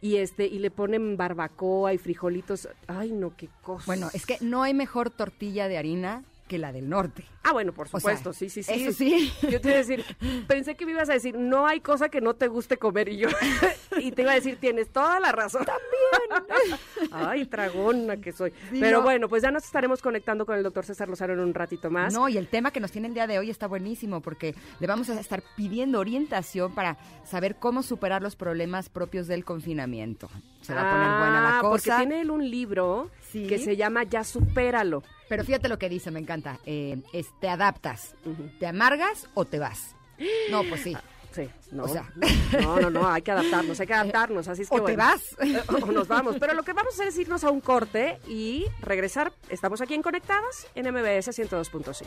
Y este, y le ponen barbacoa y frijolitos. Ay, no, qué cosa. Bueno, es que no hay mejor tortilla de harina que la del norte. Ah, bueno, por O sea, supuesto, sí, sí, sí. eso sí. Yo te iba a decir, pensé que me ibas a decir, no hay cosa que no te guste comer y yo, y te iba a decir, tienes toda la razón. También. Ay, tragona que soy. Sí, Pero no. bueno, pues ya nos estaremos conectando con el doctor César Lozano en un ratito más. No, y el tema que nos tiene el día de hoy está buenísimo porque le vamos a estar pidiendo orientación para saber cómo superar los problemas propios del confinamiento. Se va a poner buena la Ah, cosa. Porque tiene él un libro Sí. que se llama Ya supéralo. Pero fíjate lo que dice, me encanta. Eh, es, te adaptas, te amargas o te vas. No, pues sí. Sí, no. O sea. no, no, no, hay que adaptarnos, hay que adaptarnos, así es que O te vas. Eh, o nos vamos. Pero lo que vamos a hacer es irnos a un corte y regresar. Estamos aquí en Conectadas en MBS 102.5.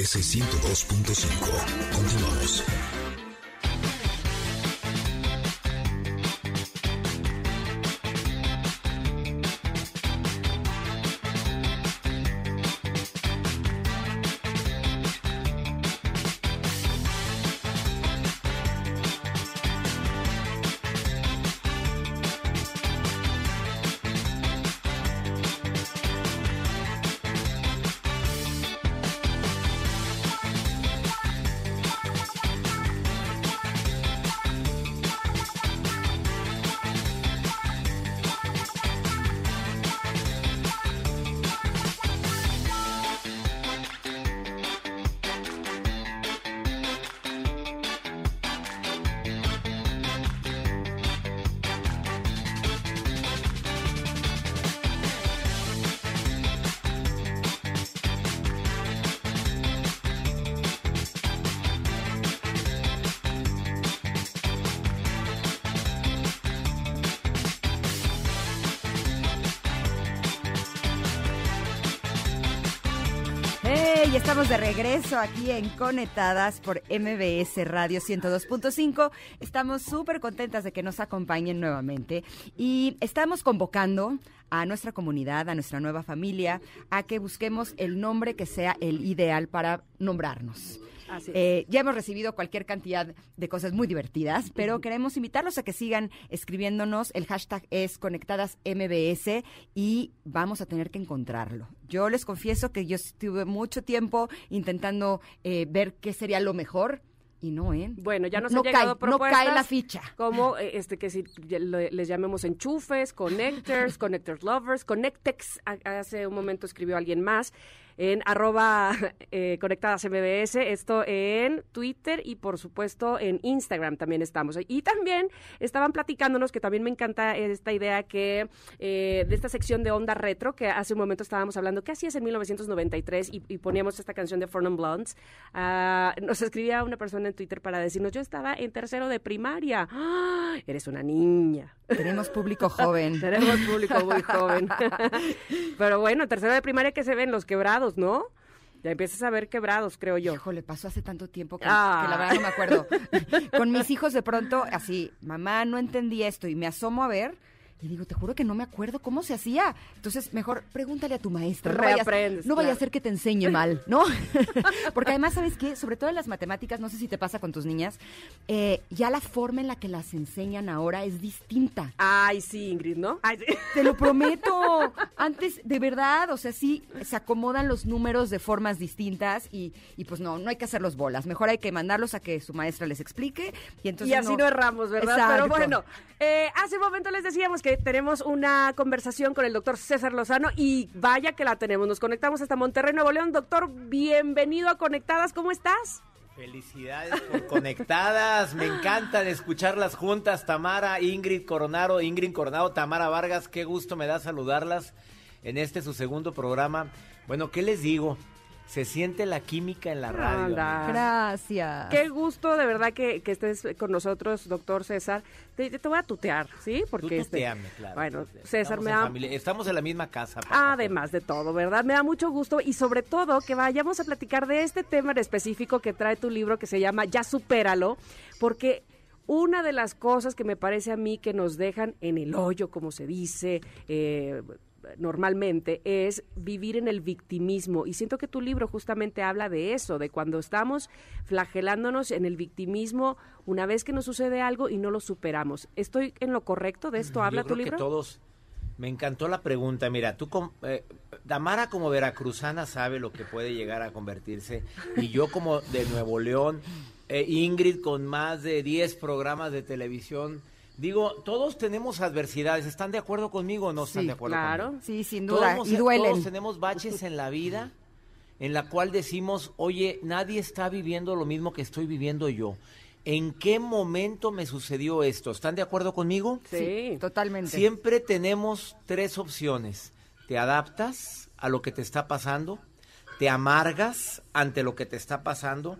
MBS 102.5. Continuamos. Aquí en Conectadas por MBS Radio 102.5. Estamos súper contentas de que nos acompañen nuevamente y estamos convocando a nuestra comunidad, a nuestra nueva familia, a que busquemos el nombre que sea el ideal para nombrarnos. Eh, ya hemos recibido cualquier cantidad de cosas muy divertidas, pero queremos invitarlos a que sigan escribiéndonos. El hashtag es conectadas MBS y vamos a tener que encontrarlo. Yo les confieso que yo estuve mucho tiempo intentando eh, ver qué sería lo mejor y no, ¿eh? Bueno, ya nos no han llegado cae, no propuestas. cae la ficha. Como eh, este que si les llamemos enchufes, connectors, connectors lovers, connectex, hace un momento escribió alguien más. En arroba eh, conectadas MBS, esto en Twitter y por supuesto en Instagram también estamos. Y también estaban platicándonos, que también me encanta esta idea que eh, de esta sección de onda retro, que hace un momento estábamos hablando, ¿qué hacías en 1993? Y, y poníamos esta canción de Foreign Blondes. Ah, nos escribía una persona en Twitter para decirnos, yo estaba en tercero de primaria. ¡Ah! Eres una niña. Tenemos público joven. Tenemos público muy joven. Pero bueno, tercero de primaria que se ven los quebrados, ¿no? Ya empiezas a ver quebrados, creo yo. Híjole, pasó hace tanto tiempo que, Ah. que la verdad no me acuerdo. Con mis hijos de pronto, así, mamá, no entendí esto y me asomo a ver y digo, te juro que no me acuerdo cómo se hacía. Entonces, mejor pregúntale a tu maestra. No vaya, no vaya a ser que te enseñe mal, ¿no? Porque además, ¿sabes qué? Sobre todo en las matemáticas, no sé si te pasa con tus niñas, eh, ya la forma en la que las enseñan ahora es distinta. Ay, sí, Ingrid, ¿no? Ay, sí. Te lo prometo. Antes, de verdad, o sea, sí, se acomodan los números de formas distintas y, y pues no, no hay que hacerlos bolas. Mejor hay que mandarlos a que su maestra les explique y entonces y así no, erramos, ¿verdad? Exacto. Pero bueno, eh, hace un momento les decíamos que tenemos una conversación con el doctor César Lozano y vaya que la tenemos. Nos conectamos hasta Monterrey, Nuevo León. Doctor, bienvenido a Conectadas. ¿Cómo estás? Felicidades por conectadas, me encantan escucharlas juntas, Tamara, Ingrid Coronado, Ingrid Coronado, Tamara Vargas, qué gusto me da saludarlas en este su segundo programa. Bueno, ¿qué les digo? Se siente la química en la radio. Gracias. Qué gusto de verdad que, que estés con nosotros, doctor César. Te, te voy a tutear, ¿sí? Tú Porque este, tuteame, claro. Bueno. César, Estamos me en da familia, Estamos en la misma casa. papá. Además de todo, ¿verdad? Me da mucho gusto y sobre todo que vayamos a platicar de este tema en específico que trae tu libro que se llama Ya supéralo, porque una de las cosas que me parece a mí que nos dejan en el hoyo, como se dice eh, normalmente, es vivir en el victimismo. Y siento que tu libro justamente habla de eso, de cuando estamos flagelándonos en el victimismo una vez que nos sucede algo y no lo superamos. ¿Estoy en lo correcto? ¿De esto habla Yo tu libro? que todos. Me encantó la pregunta. Mira, tú, eh, Damara como veracruzana sabe lo que puede llegar a convertirse. Y yo como de Nuevo León, eh, Ingrid con más de 10 programas de televisión. Digo, todos tenemos adversidades. ¿Están de acuerdo conmigo o no están Sí, de acuerdo claro. conmigo? Sí, sin Todos duda. hemos- Y duelen. Todos tenemos baches en la vida en la cual decimos, oye, nadie está viviendo lo mismo que estoy viviendo yo. ¿En qué momento me sucedió esto? ¿Están de acuerdo conmigo? Sí. Totalmente. Siempre tenemos tres opciones. Te adaptas a lo que te está pasando, te amargas ante lo que te está pasando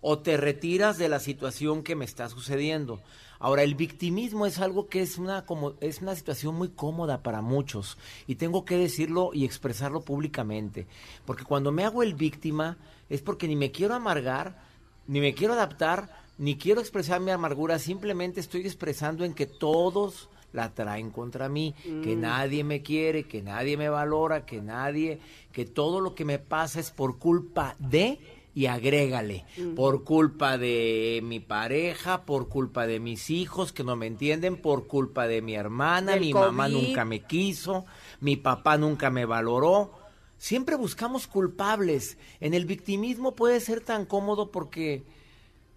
o te retiras de la situación que me está sucediendo. Ahora, el victimismo es algo que es una, como, es una situación muy cómoda para muchos y tengo que decirlo y expresarlo públicamente, porque cuando me hago el víctima es porque ni me quiero amargar, ni me quiero adaptar, ni quiero expresar mi amargura, simplemente estoy expresando en que todos la traen contra mí, que nadie me quiere, que nadie me valora, que nadie, que todo lo que me pasa es por culpa de y agrégale, por culpa de mi pareja, por culpa de mis hijos que no me entienden, por culpa de mi hermana, Del mi mamá nunca me quiso, mi papá nunca me valoró. Siempre buscamos culpables. En el victimismo puede ser tan cómodo porque,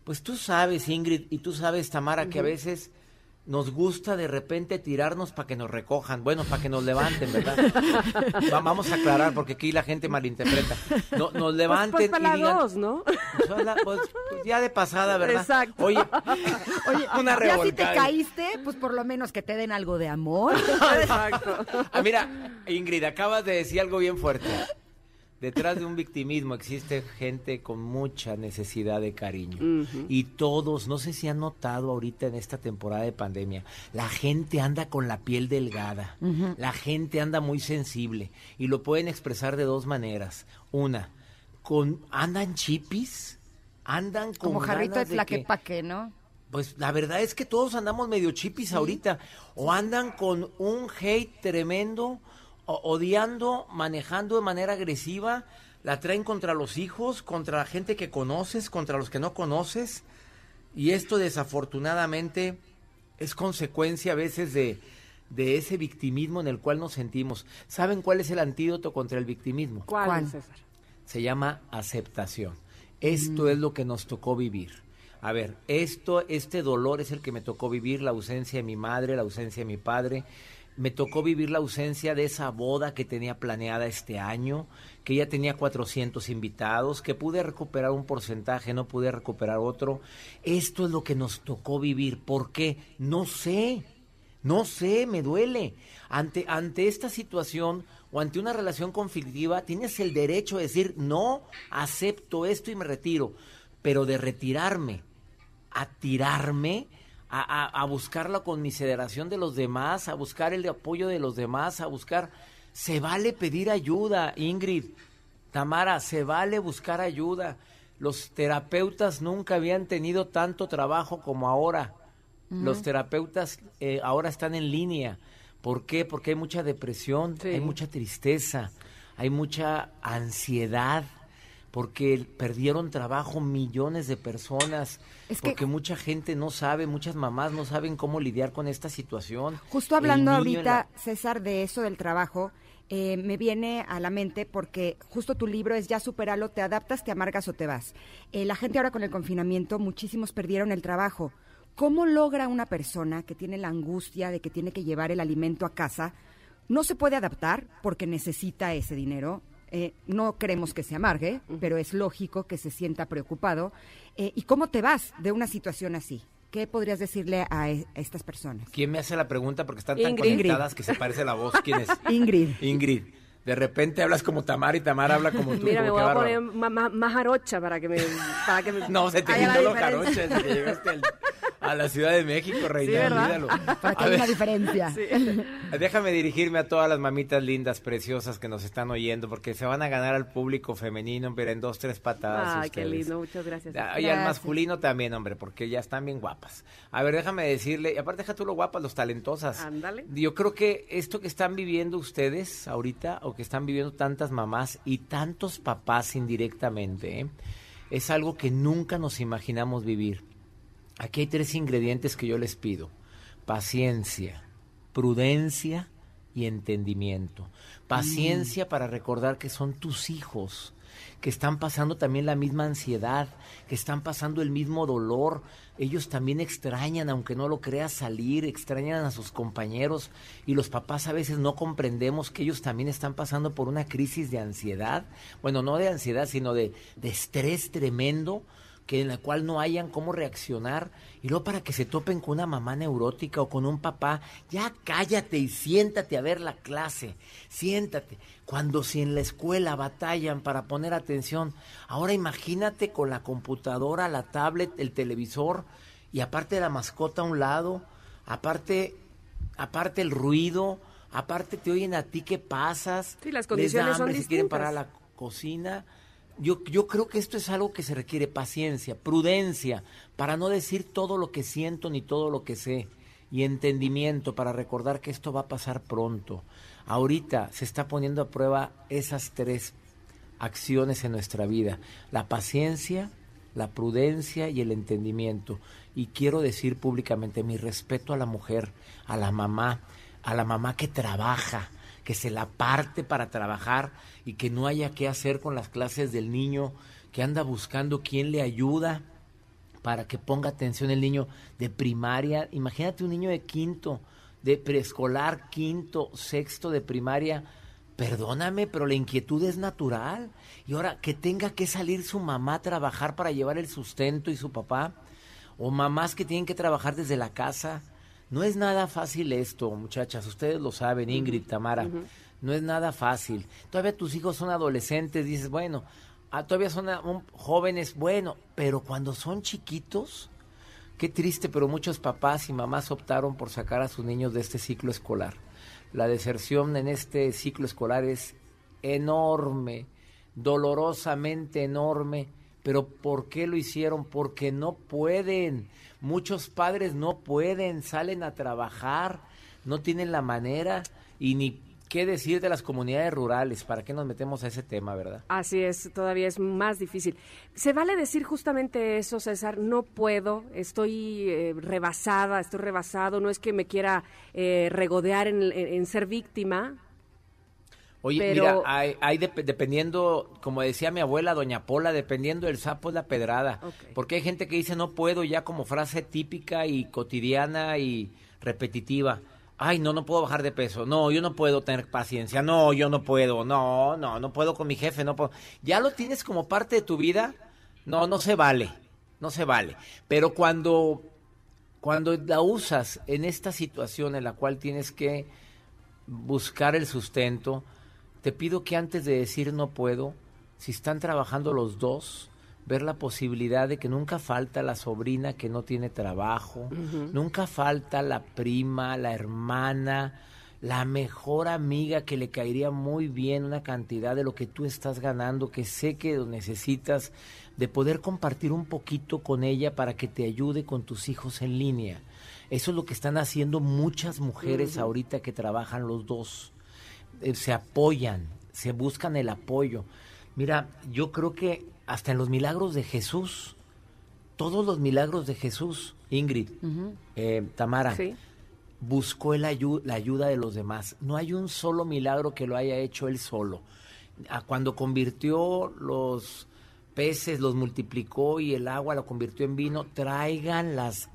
pues tú sabes, Ingrid, y tú sabes, Tamara, que a veces nos gusta de repente tirarnos para que nos recojan, bueno, para que nos levanten, ¿verdad? Va- vamos a aclarar porque aquí la gente malinterpreta. No, nos Pues, levanten pues para y las digan, dos, ¿no? "Pues, la- pues, pues, ya de pasada, ¿verdad? Exacto. Oye, Oye, una ya si te caíste, pues por lo menos que te den algo de amor. Exacto. Ah, mira, Ingrid, acabas de decir algo bien fuerte. Detrás de un victimismo existe gente con mucha necesidad de cariño. Y todos, no sé si han notado ahorita en esta temporada de pandemia, la gente anda con la piel delgada, la gente anda muy sensible y lo pueden expresar de dos maneras. Una, con andan chipis, andan con Como jarrito de ganas de que- tlaquepaque, ¿no? pues la verdad es que todos andamos medio chipis ahorita. O andan con un hate tremendo, odiando, manejando de manera agresiva. La traen contra los hijos, contra la gente que conoces, contra los que no conoces. Y esto desafortunadamente es consecuencia a veces de, de ese victimismo en el cual nos sentimos. ¿Saben cuál es el antídoto contra el victimismo? ¿Cuál, ¿Cuál? César? se llama aceptación. Esto es lo que nos tocó vivir. A ver, esto, este dolor es el que me tocó vivir, la ausencia de mi madre, la ausencia de mi padre, me tocó vivir la ausencia de esa boda que tenía planeada este año, que ya tenía 400 invitados, que pude recuperar un porcentaje, no pude recuperar otro. Esto es lo que nos tocó vivir. ¿Por qué? No sé. No sé, me duele. Ante, ante esta situación o ante una relación conflictiva, tienes el derecho de decir, no, acepto esto y me retiro. Pero de retirarme a tirarme, a, a, a buscar la conmiseración de los demás, a buscar el apoyo de los demás, a buscar... Se vale pedir ayuda, Ingrid, Tamara, se vale buscar ayuda. Los terapeutas nunca habían tenido tanto trabajo como ahora. Los terapeutas eh, ahora están en línea. ¿Por qué? Porque hay mucha depresión, Sí. hay mucha tristeza, hay mucha ansiedad, porque perdieron trabajo millones de personas, Es que- porque mucha gente no sabe, muchas mamás no saben cómo lidiar con esta situación. Justo hablando ahorita, la- César, de eso del trabajo, eh, me viene a la mente porque justo tu libro es Ya superalo, te adaptas, te amargas o te vas. Eh, la gente ahora con el confinamiento, muchísimos perdieron el trabajo. ¿Cómo logra una persona que tiene la angustia de que tiene que llevar el alimento a casa? No se puede adaptar porque necesita ese dinero. Eh, no queremos que se amargue, pero es lógico que se sienta preocupado. Eh, ¿Y cómo te vas de una situación así? ¿Qué podrías decirle a, e- a estas personas? ¿Quién me hace la pregunta? Porque están tan Ingrid. conectadas que se parece la voz. ¿Quién es? Ingrid. Ingrid. De repente hablas como Tamara y Tamara habla como tú. Mira, me voy a poner más jarocha para que me... Para que me No, se te quitó lo diferencia. a la Ciudad de México, reina. olvídalo. Para que haya una diferencia. Déjame dirigirme a todas las mamitas lindas, preciosas que nos están oyendo, porque se van a ganar al público femenino, pero en dos, tres patadas. Ay, qué lindo, muchas gracias. Ah, Y al masculino también, hombre, porque ya están bien guapas. A ver, déjame decirle, y aparte deja tú lo guapas, los talentosas. Ándale. Yo creo que esto que están viviendo ustedes ahorita, o que están viviendo tantas mamás y tantos papás indirectamente, ¿eh? es algo que nunca nos imaginamos vivir. Aquí hay tres ingredientes que yo les pido. Paciencia, prudencia y entendimiento. Paciencia para recordar que son tus hijos, que están pasando también la misma ansiedad, que están pasando el mismo dolor. Ellos también extrañan, aunque no lo creas, salir, extrañan a sus compañeros y los papás a veces no comprendemos que ellos también están pasando por una crisis de ansiedad. Bueno, no de ansiedad, sino de, de estrés tremendo que en la cual no hayan cómo reaccionar y luego para que se topen con una mamá neurótica o con un papá, ya cállate y siéntate a ver la clase, siéntate. Cuando si en la escuela batallan para poner atención, ahora imagínate con la computadora, la tablet, el televisor y aparte de la mascota a un lado, aparte aparte el ruido, aparte te oyen a ti que pasas, Sí, las les da condiciones son hambre si quieren parar a la cocina. Yo, yo creo que esto es algo que se requiere paciencia, prudencia, para no decir todo lo que siento ni todo lo que sé, y entendimiento para recordar que esto va a pasar pronto. Ahorita se está poniendo a prueba esas tres acciones en nuestra vida, la paciencia, la prudencia y el entendimiento. Y quiero decir públicamente mi respeto a la mujer, a la mamá, a la mamá que trabaja, que se la parte para trabajar y que no haya qué hacer con las clases del niño, que anda buscando quién le ayuda para que ponga atención el niño de primaria. Imagínate un niño de quinto, de preescolar, quinto, sexto de primaria. Perdóname, pero la inquietud es natural. Y ahora que tenga que salir su mamá a trabajar para llevar el sustento y su papá, o mamás que tienen que trabajar desde la casa. No es nada fácil esto, muchachas. Ustedes lo saben, Ingrid, Tamara. No es nada fácil. Todavía tus hijos son adolescentes, dices, bueno, ah, todavía son ah, un- jóvenes, bueno, pero cuando son chiquitos, qué triste, pero muchos papás y mamás optaron por sacar a sus niños de este ciclo escolar. La deserción en este ciclo escolar es enorme, dolorosamente enorme. Pero ¿por qué lo hicieron? Porque no pueden. Muchos padres no pueden, salen a trabajar, no tienen la manera y ni qué decir de las comunidades rurales. ¿Para qué nos metemos a ese tema, verdad? Así es, todavía es más difícil. ¿Se vale decir justamente eso, César? No puedo, estoy eh, rebasada, estoy rebasado, no es que me quiera eh, regodear en, ser víctima. Oye, Pero- mira, hay, hay dep- dependiendo, como decía mi abuela, doña Pola, dependiendo del sapo es la pedrada. Porque hay gente que dice no puedo ya como frase típica y cotidiana y repetitiva. Ay, no, no puedo bajar de peso. No, yo no puedo tener paciencia. No, yo no puedo. No, no, no puedo con mi jefe. No puedo. Ya lo tienes como parte de tu vida. No, no se vale. No se vale. Pero cuando, cuando la usas en esta situación en la cual tienes que buscar el sustento, te pido que antes de decir no puedo, si están trabajando los dos, ver la posibilidad de que nunca falta la sobrina que no tiene trabajo, nunca falta la prima, la hermana, la mejor amiga que le caería muy bien una cantidad de lo que tú estás ganando, que sé que lo necesitas, de poder compartir un poquito con ella para que te ayude con tus hijos en línea. Eso es lo que están haciendo muchas mujeres ahorita que trabajan los dos. Eh, se apoyan, se buscan el apoyo. Mira, yo creo que hasta en los milagros de Jesús, todos los milagros de Jesús, Ingrid, eh, Tamara, Sí. buscó el ayu- la ayuda de los demás. No hay un solo milagro que lo haya hecho él solo. Ah, Cuando convirtió los peces, los multiplicó y el agua lo convirtió en vino, traigan las,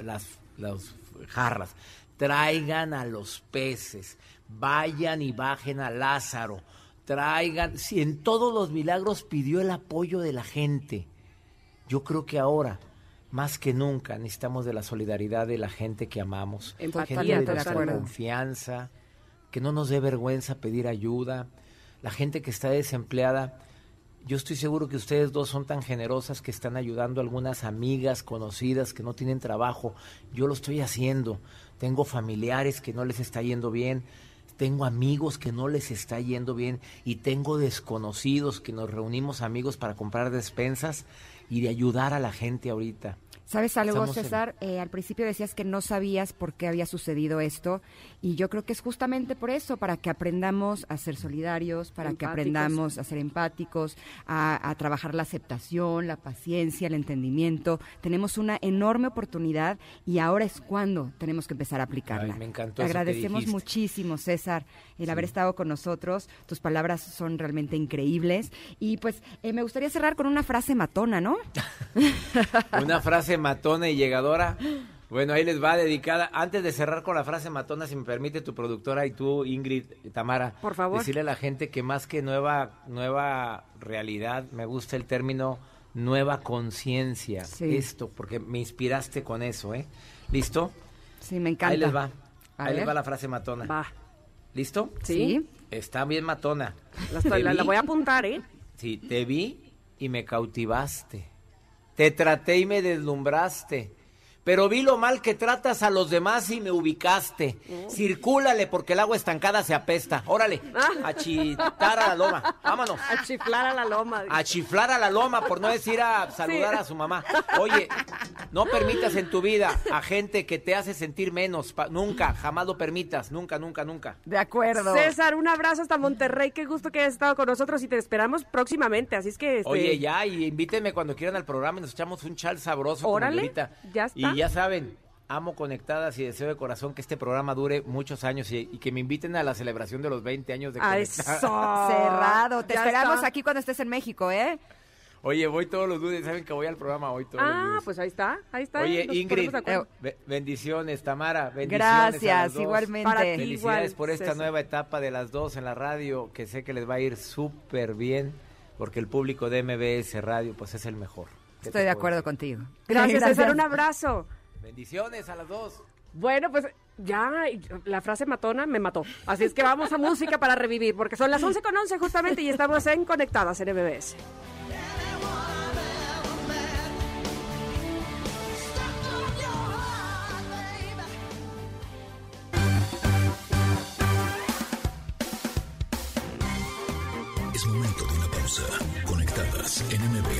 las, las jarras, traigan a los peces, vayan y bajen a Lázaro, traigan, si en todos los milagros pidió el apoyo de la gente. Yo creo que ahora, más que nunca, necesitamos de la solidaridad de la gente que amamos, Empatía, gente de nuestra De confianza, que no nos dé vergüenza pedir ayuda, la gente que está desempleada. Yo estoy seguro que ustedes dos son tan generosas que están ayudando a algunas amigas conocidas que no tienen trabajo. Yo lo estoy haciendo. Tengo familiares que no les está yendo bien. Tengo amigos que no les está yendo bien y tengo desconocidos que nos reunimos amigos para comprar despensas y de ayudar a la gente ahorita. ¿Sabes algo, Estamos en- César? Eh, al principio decías que no sabías por qué había sucedido esto y yo creo que es justamente por eso, para que aprendamos a ser solidarios, para que aprendamos a ser empáticos, a, a trabajar la aceptación, la paciencia, el entendimiento. Tenemos una enorme oportunidad y ahora es cuando tenemos que empezar a aplicarla. Ay, me Te encantó eso que agradecemos muchísimo, César, el haber estado con nosotros. Tus palabras son realmente increíbles y pues eh, me gustaría cerrar con una frase matona, ¿no? Una frase matona y llegadora. Bueno, ahí les va dedicada. Antes de cerrar con la frase matona, si me permite tu productora y tú, Ingrid, Tamara. Por favor. Decirle a la gente que más que nueva, nueva realidad, me gusta el término nueva conciencia. Sí. Esto, porque me inspiraste con eso, ¿eh? ¿Listo? Sí, me encanta. Ahí les va. A ahí les va la frase matona. Va. ¿Listo? Sí. Está bien matona. La, estoy- la- voy a apuntar, ¿eh? Sí, te vi y me cautivaste. Te traté y me deslumbraste. Pero vi lo mal que tratas a los demás y me ubicaste. Circúlale porque el agua estancada se apesta. Órale, a chitar a la loma. Vámonos. A chiflar a la loma. A chiflar a la loma, por no decir a saludar Sí. a su mamá. Oye, no permitas en tu vida a gente que te hace sentir menos. Pa- nunca, jamás lo permitas. Nunca, nunca, nunca. De acuerdo. César, un abrazo hasta Monterrey. Qué gusto que hayas estado con nosotros y te esperamos próximamente. Así es que. este, Oye, ya, y invítenme cuando quieran al programa y nos echamos un chal sabroso. Órale, ahorita. ya está. Y ya saben, amo conectadas y deseo de corazón que este programa dure muchos años y, y que me inviten a la celebración de los 20 años de Conectadas. eso. Cerrado. Te Ya esperamos está. aquí cuando estés en México, ¿eh? Oye, voy todos los lunes, saben que voy al programa hoy todos los Ah, lunes. pues ahí está. Ahí está. Oye, nos Ingrid, be- bendiciones, Tamara, bendiciones a las Gracias, dos. igualmente. Para ti. Felicidades Igual, por esta César. nueva etapa de las dos en la radio, que sé que les va a ir súper bien, porque el público de MBS Radio, pues es el mejor. ¿Qué Estoy de acuerdo decir? contigo. Gracias, César. Un abrazo. Bendiciones a las dos. Bueno, pues ya la frase matona me mató. Así es que vamos a música para revivir, porque son las 11 con 11 justamente y estamos en Conectadas en MBS.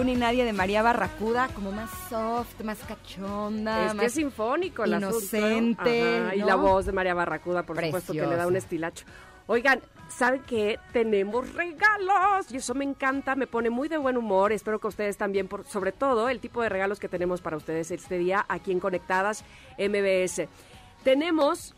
tú ni nadie de María Barracuda, como más soft, más cachonda, Es que más es sinfónico asunto. inocente, Y la voz de María Barracuda, por supuesto, que le da un estilacho. Oigan, ¿saben qué? Tenemos regalos y eso me encanta, me pone muy de buen humor. Espero que ustedes también, por, sobre todo el tipo de regalos que tenemos para ustedes este día aquí en Conectadas MBS. Tenemos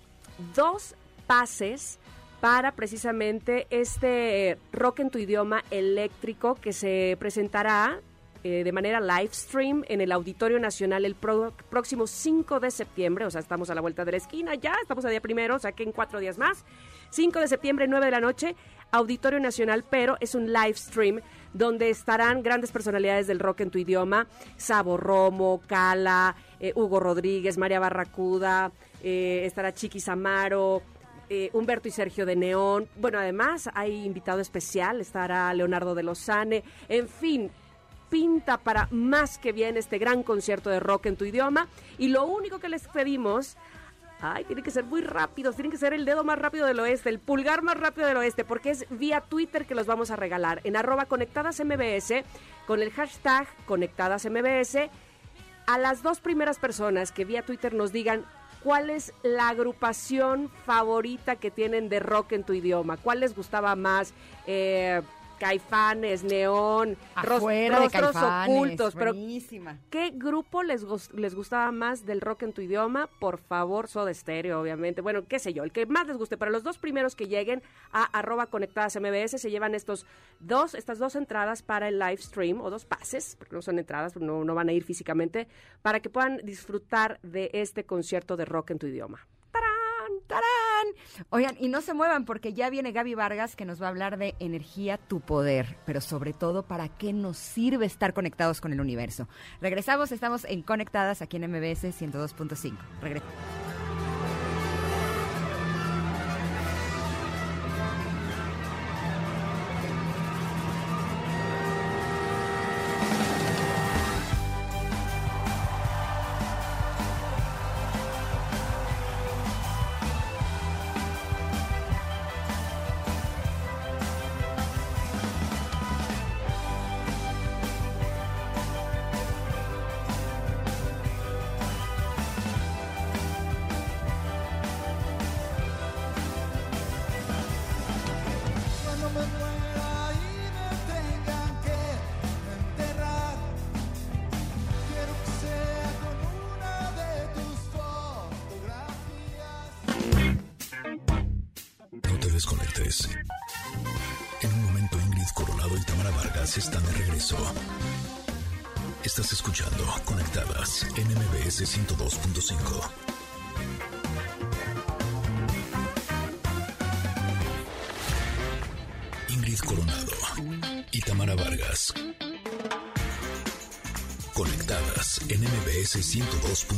dos pases para precisamente este rock en tu idioma eléctrico que se presentará eh, de manera live stream en el Auditorio Nacional el próximo 5 de septiembre, o sea, estamos a la vuelta de la esquina ya, estamos a día primero, o sea que en cuatro días más. 5 de septiembre, 9 de la noche, Auditorio Nacional, pero es un live stream donde estarán grandes personalidades del rock en tu idioma, Sabo Romo, Cala, eh, Hugo Rodríguez, María Barracuda, eh, estará Chiqui Samaro, Humberto y Sergio de Neón. Bueno, además hay invitado especial, estará Leonardo de Lozane. En fin, pinta para más que bien este gran concierto de rock en tu idioma. Y lo único que les pedimos, ay, tienen que ser muy rápidos, tienen que ser el dedo más rápido del oeste, el pulgar más rápido del oeste, porque es vía Twitter que los vamos a regalar. En arroba conectadas MBS, con el hashtag conectadas MBS, a las dos primeras personas que vía Twitter nos digan cuál es la agrupación favorita que tienen de rock en tu idioma, cuál les gustaba más, eh, Caifanes, Neón, ros- Afuera de Caifanes, ocultos, pero buenísima. ¿qué grupo les, les gustaba más del rock en tu idioma? Por favor, Soda Stereo, obviamente. Bueno, qué sé yo, el que más les guste. Para los dos primeros que lleguen a arroba conectadas MBS se llevan estos dos, estas dos entradas para el live stream, o dos pases, porque no son entradas, no, no van a ir físicamente, para que puedan disfrutar de este concierto de rock en tu idioma. ¡Tarán! Oigan, y no se muevan porque ya viene Gaby Vargas que nos va a hablar de energía, tu poder, pero sobre todo para qué nos sirve estar conectados con el universo. Regresamos, estamos en Conectadas aquí en MBS 102.5. Regresamos.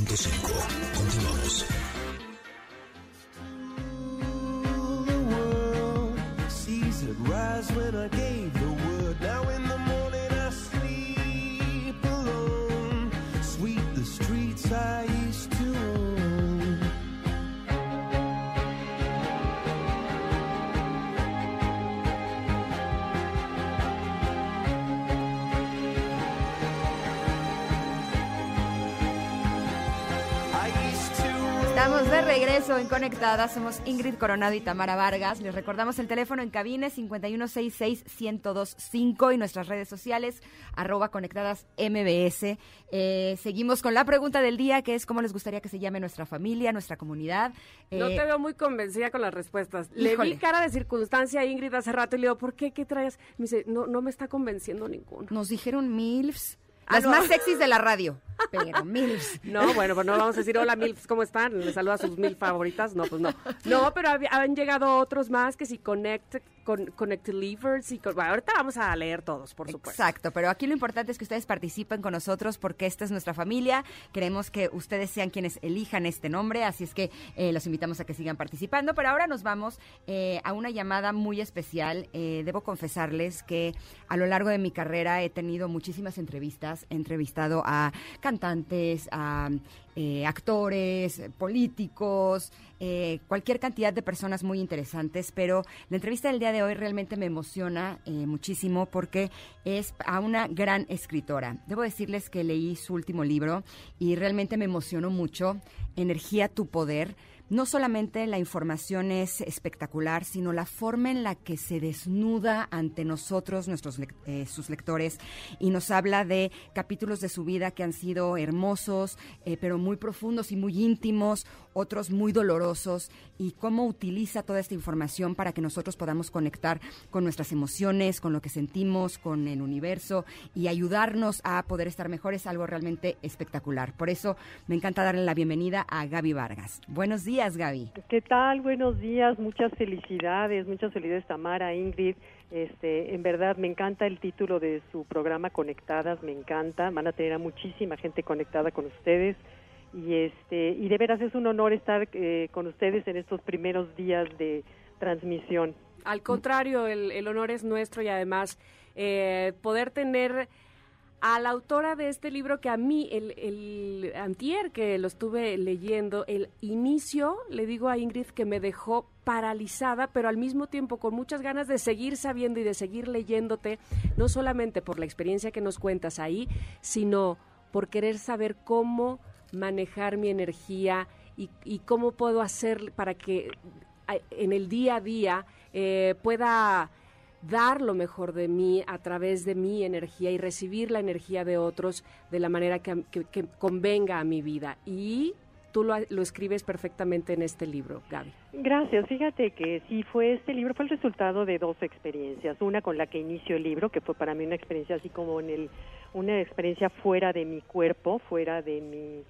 102.5. regreso en Conectadas. Somos Ingrid Coronado y Tamara Vargas. Les recordamos el teléfono en cabine 5166-1025 y nuestras redes sociales, arroba conectadas MBS. Eh, seguimos con la pregunta del día, que es cómo les gustaría que se llame nuestra familia, nuestra comunidad. No Eh, te veo muy convencida con las respuestas. Le Híjole. vi cara de circunstancia a Ingrid hace rato y le digo, ¿por qué? ¿Qué traes? Me dice, no, no me está convenciendo ninguno. Nos dijeron MILFs. Ah, Las no. más sexys de la radio. Pero MILFs. No, bueno, pues no vamos a decir, hola Milfs, ¿cómo están? Le saluda a sus mil favoritas. No, pues no. No, pero han llegado otros más que si Connect, con, Connect Livers y con- bueno, ahorita vamos a leer todos, por supuesto. Exacto, pero aquí lo importante es que ustedes participen con nosotros porque esta es nuestra familia. Queremos que ustedes sean quienes elijan este nombre, así es que eh, los invitamos a que sigan participando. Pero ahora nos vamos eh, a una llamada muy especial. Eh, debo confesarles que a lo largo de mi carrera he tenido muchísimas entrevistas. He entrevistado a cantantes, a eh, actores, políticos, eh, cualquier cantidad de personas muy interesantes, pero la entrevista del día de hoy realmente me emociona eh, muchísimo porque es a una gran escritora. Debo decirles que leí su último libro y realmente me emocionó mucho, Energía, tu poder no solamente la información es espectacular, sino la forma en la que se desnuda ante nosotros, nuestros eh, sus lectores, y nos habla de capítulos de su vida que han sido hermosos, eh, pero muy profundos y muy íntimos, otros muy dolorosos, y cómo utiliza toda esta información para que nosotros podamos conectar con nuestras emociones, con lo que sentimos, con el universo, y ayudarnos a poder estar mejor es algo realmente espectacular. Por eso me encanta darle la bienvenida a Gaby Vargas. Buenos días días, Gaby. ¿Qué tal? Buenos días, muchas felicidades, muchas felicidades Tamara, Ingrid. Este, en verdad me encanta el título de su programa Conectadas, me encanta. Van a tener a muchísima gente conectada con ustedes y este y de veras es un honor estar eh, con ustedes en estos primeros días de transmisión. Al contrario, el, el honor es nuestro y además eh, poder tener a la autora de este libro que a mí, el, el antier que lo estuve leyendo, el inicio, le digo a Ingrid que me dejó paralizada, pero al mismo tiempo con muchas ganas de seguir sabiendo y de seguir leyéndote, no solamente por la experiencia que nos cuentas ahí, sino por querer saber cómo manejar mi energía y, cómo puedo hacer para que en el día a día eh, pueda dar lo mejor de mí a través de mi energía y recibir la energía de otros de la manera que, convenga a mi vida. Y tú lo, lo, escribes perfectamente en este libro, Gaby. Gracias. Fíjate que sí fue este libro, fue el resultado de dos experiencias. Una con la que inició el libro, que fue para mí una experiencia así como en el, una experiencia fuera de mi cuerpo, fuera de mi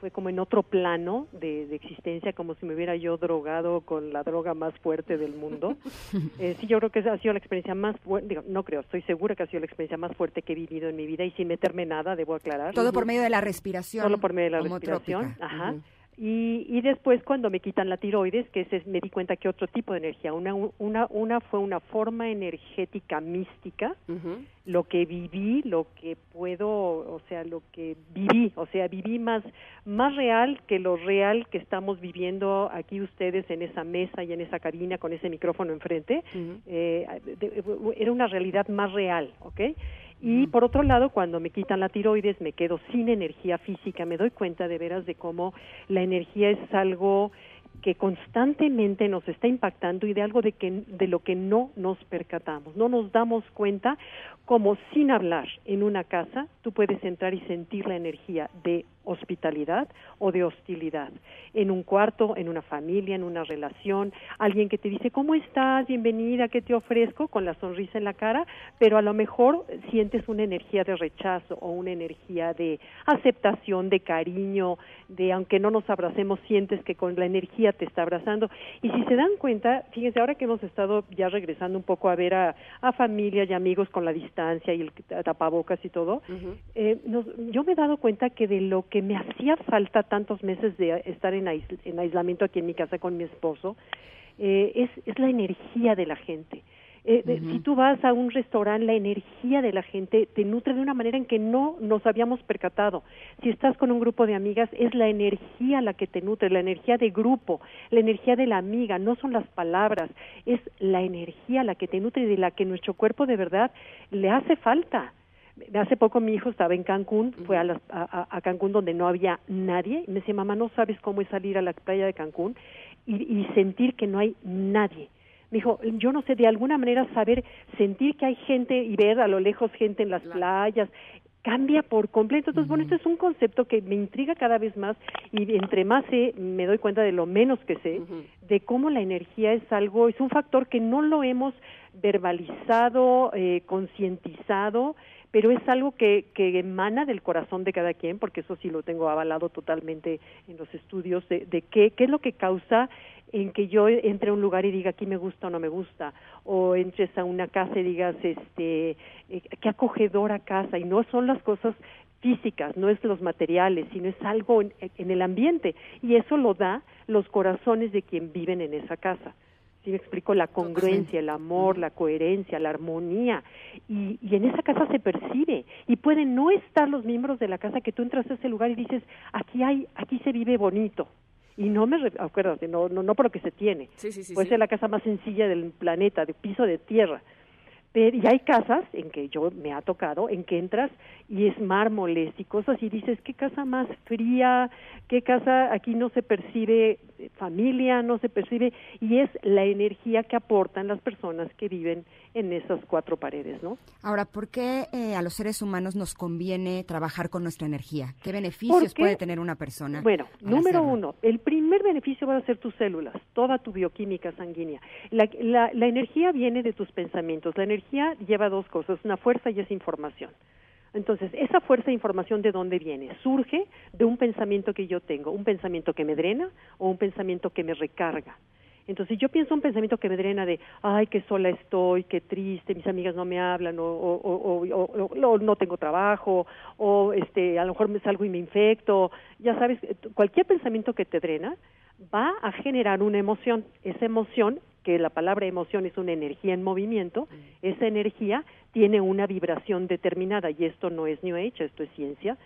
fue como en otro plano de, existencia, como si me hubiera yo drogado con la droga más fuerte del mundo. eh, sí, yo creo que esa ha sido la experiencia más fuerte, digo, no creo, estoy segura que ha sido la experiencia más fuerte que he vivido en mi vida y sin meterme nada, debo aclarar. Todo por medio de la respiración. Solo por medio de la respiración, ajá. Y, y, después cuando me quitan la tiroides, que ese, me di cuenta que otro tipo de energía, una, una, una fue una forma energética mística, lo que viví, lo que puedo, o sea, lo que viví, o sea, viví más, más real que lo real que estamos viviendo aquí ustedes en esa mesa y en esa cabina con ese micrófono enfrente, eh, era una realidad más real, ¿ok? Y por otro lado, cuando me quitan la tiroides, me quedo sin energía física, me doy cuenta de veras de cómo la energía es algo que constantemente nos está impactando y de algo de que de lo que no nos percatamos. No nos damos cuenta como sin hablar en una casa tú puedes entrar y sentir la energía de hospitalidad o de hostilidad. En un cuarto, en una familia, en una relación, alguien que te dice, ¿cómo estás? Bienvenida, ¿qué te ofrezco? Con la sonrisa en la cara, pero a lo mejor sientes una energía de rechazo o una energía de aceptación, de cariño, de aunque no nos abracemos, sientes que con la energía te está abrazando. Y si se dan cuenta, fíjense, ahora que hemos estado ya regresando un poco a ver a, a familia y amigos con la distancia y el tapabocas y todo, eh, yo me he dado cuenta que de lo que que me hacía falta tantos meses de estar en, en aislamiento aquí en mi casa con mi esposo, eh, es, es la energía de la gente. Eh, Si tú vas a un restaurante, la energía de la gente te nutre de una manera en que no nos habíamos percatado. Si estás con un grupo de amigas, es la energía la que te nutre, la energía de grupo, la energía de la amiga, no son las palabras, es la energía la que te nutre y de la que nuestro cuerpo de verdad le hace falta. Hace poco mi hijo estaba en Cancún, fue a, a, Cancún donde no había nadie, y me decía, mamá, no sabes cómo es salir a la playa de Cancún y, sentir que no hay nadie. Me dijo, yo no sé, de alguna manera saber, sentir que hay gente y ver a lo lejos gente en las playas, cambia por completo. Entonces, bueno, este es un concepto que me intriga cada vez más y entre más sé, me doy cuenta de lo menos que sé, de cómo la energía es algo, es un factor que no lo hemos verbalizado, eh, concientizado, pero es algo que, que emana del corazón de cada quien, porque eso sí lo tengo avalado totalmente en los estudios de, de qué, es lo que causa en que yo entre a un lugar y diga aquí me gusta o no me gusta, o entres a una casa y digas este eh, qué acogedora casa, y no son las cosas físicas, no es los materiales, sino es algo en, en el ambiente, y eso lo da los corazones de quien viven en esa casa. ¿Sí me explico? La congruencia, el amor, la coherencia, la armonía. Y, y en esa casa se percibe. Y pueden no estar los miembros de la casa que tú entras a ese lugar y dices, aquí hay, aquí se vive bonito. Y no me, re- acuérdate, no, no, no por lo que se tiene. Sí, sí, sí, Puede ser la casa más sencilla del planeta, de piso de tierra. Pero, y hay casas en que yo me ha tocado, en que entras y es mármoles y cosas y dices, qué casa más fría, qué casa, aquí no se percibe familia, no se percibe, y es la energía que aportan las personas que viven en esas cuatro paredes, ¿no? Ahora, ¿por qué eh, a los seres humanos nos conviene trabajar con nuestra energía? ¿Qué beneficios puede tener una persona? Bueno, número hacerlo? uno, el primer beneficio va a ser tus células, toda tu bioquímica sanguínea. La, la- la energía viene de tus pensamientos. La energía lleva dos cosas, una fuerza y es información. Entonces, esa fuerza de información de dónde viene? Surge de un pensamiento que yo tengo, un pensamiento que me drena o un pensamiento que me recarga. Entonces, yo pienso un pensamiento que me drena de, ay, qué sola estoy, qué triste, mis amigas no me hablan, o, o- o- o- no tengo trabajo, o este, a lo mejor me salgo y me infecto. Ya sabes, cualquier pensamiento que te drena va a generar una emoción. Esa emoción, que la palabra emoción es una energía en movimiento, esa energía tiene una vibración determinada, y esto no es New Age, esto es ciencia.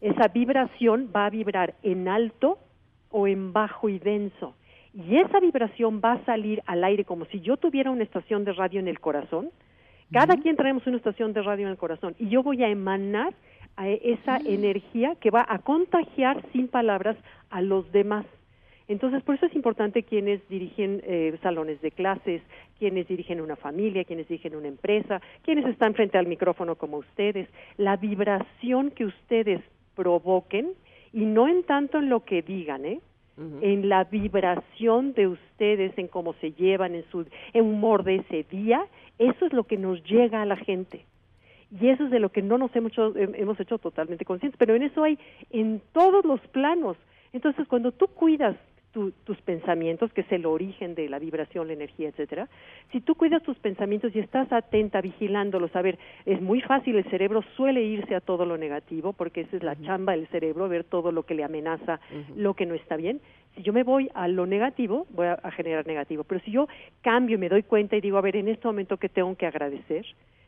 Esa vibración va a vibrar en alto o en bajo y denso. Y esa vibración va a salir al aire como si yo tuviera una estación de radio en el corazón. Cada quien traemos una estación de radio en el corazón y yo voy a emanar a esa energía que va a contagiar sin palabras a los demás. Entonces, por eso es importante quienes dirigen eh, salones de clases, quienes dirigen una familia, quienes dirigen una empresa, quienes están frente al micrófono como ustedes, la vibración que ustedes provoquen y no en tanto en lo que digan, ¿eh? en la vibración de ustedes, en cómo se llevan, en su en humor de ese día, eso es lo que nos llega a la gente. Y eso es de lo que no nos hemos hecho, hem- hemos hecho totalmente conscientes, pero en eso hay en todos los planos. Entonces, cuando tú cuidas tu- tus pensamientos, que es el origen de la vibración, la energía, etcétera, si tú cuidas tus pensamientos y estás atenta, vigilándolos, a ver, es muy fácil, el cerebro suele irse a todo lo negativo, porque esa es la chamba del cerebro, ver todo lo que le amenaza, lo que no está bien. Si yo me voy a lo negativo, voy a, a generar negativo, pero si yo cambio y me doy cuenta y digo, a ver, en este momento que tengo que agradecer,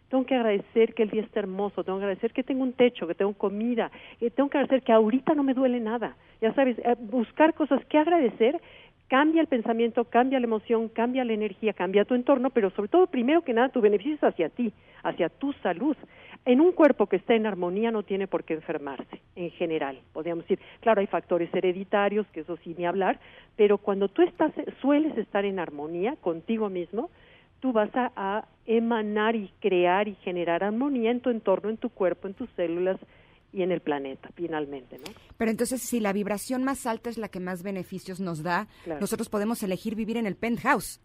tengo que agradecer que el día está hermoso, tengo que agradecer que tengo un techo, que tengo comida, tengo que agradecer que ahorita no me duele nada. Ya sabes, eh, buscar cosas que agradecer cambia el pensamiento, cambia la emoción, cambia la energía, cambia tu entorno, pero sobre todo, primero que nada, tu beneficio es hacia ti, hacia tu salud. En un cuerpo que está en armonía no tiene por qué enfermarse, en general. Podríamos decir, claro, hay factores hereditarios, que eso sí ni hablar, pero cuando tú estás, sueles estar en armonía contigo mismo, tú vas a, a emanar y crear y generar armonía en tu entorno, en tu cuerpo, en tus células y en el planeta, finalmente, ¿no? Pero entonces, si la vibración más alta es la que más beneficios nos da, Claro. nosotros podemos elegir vivir en el penthouse.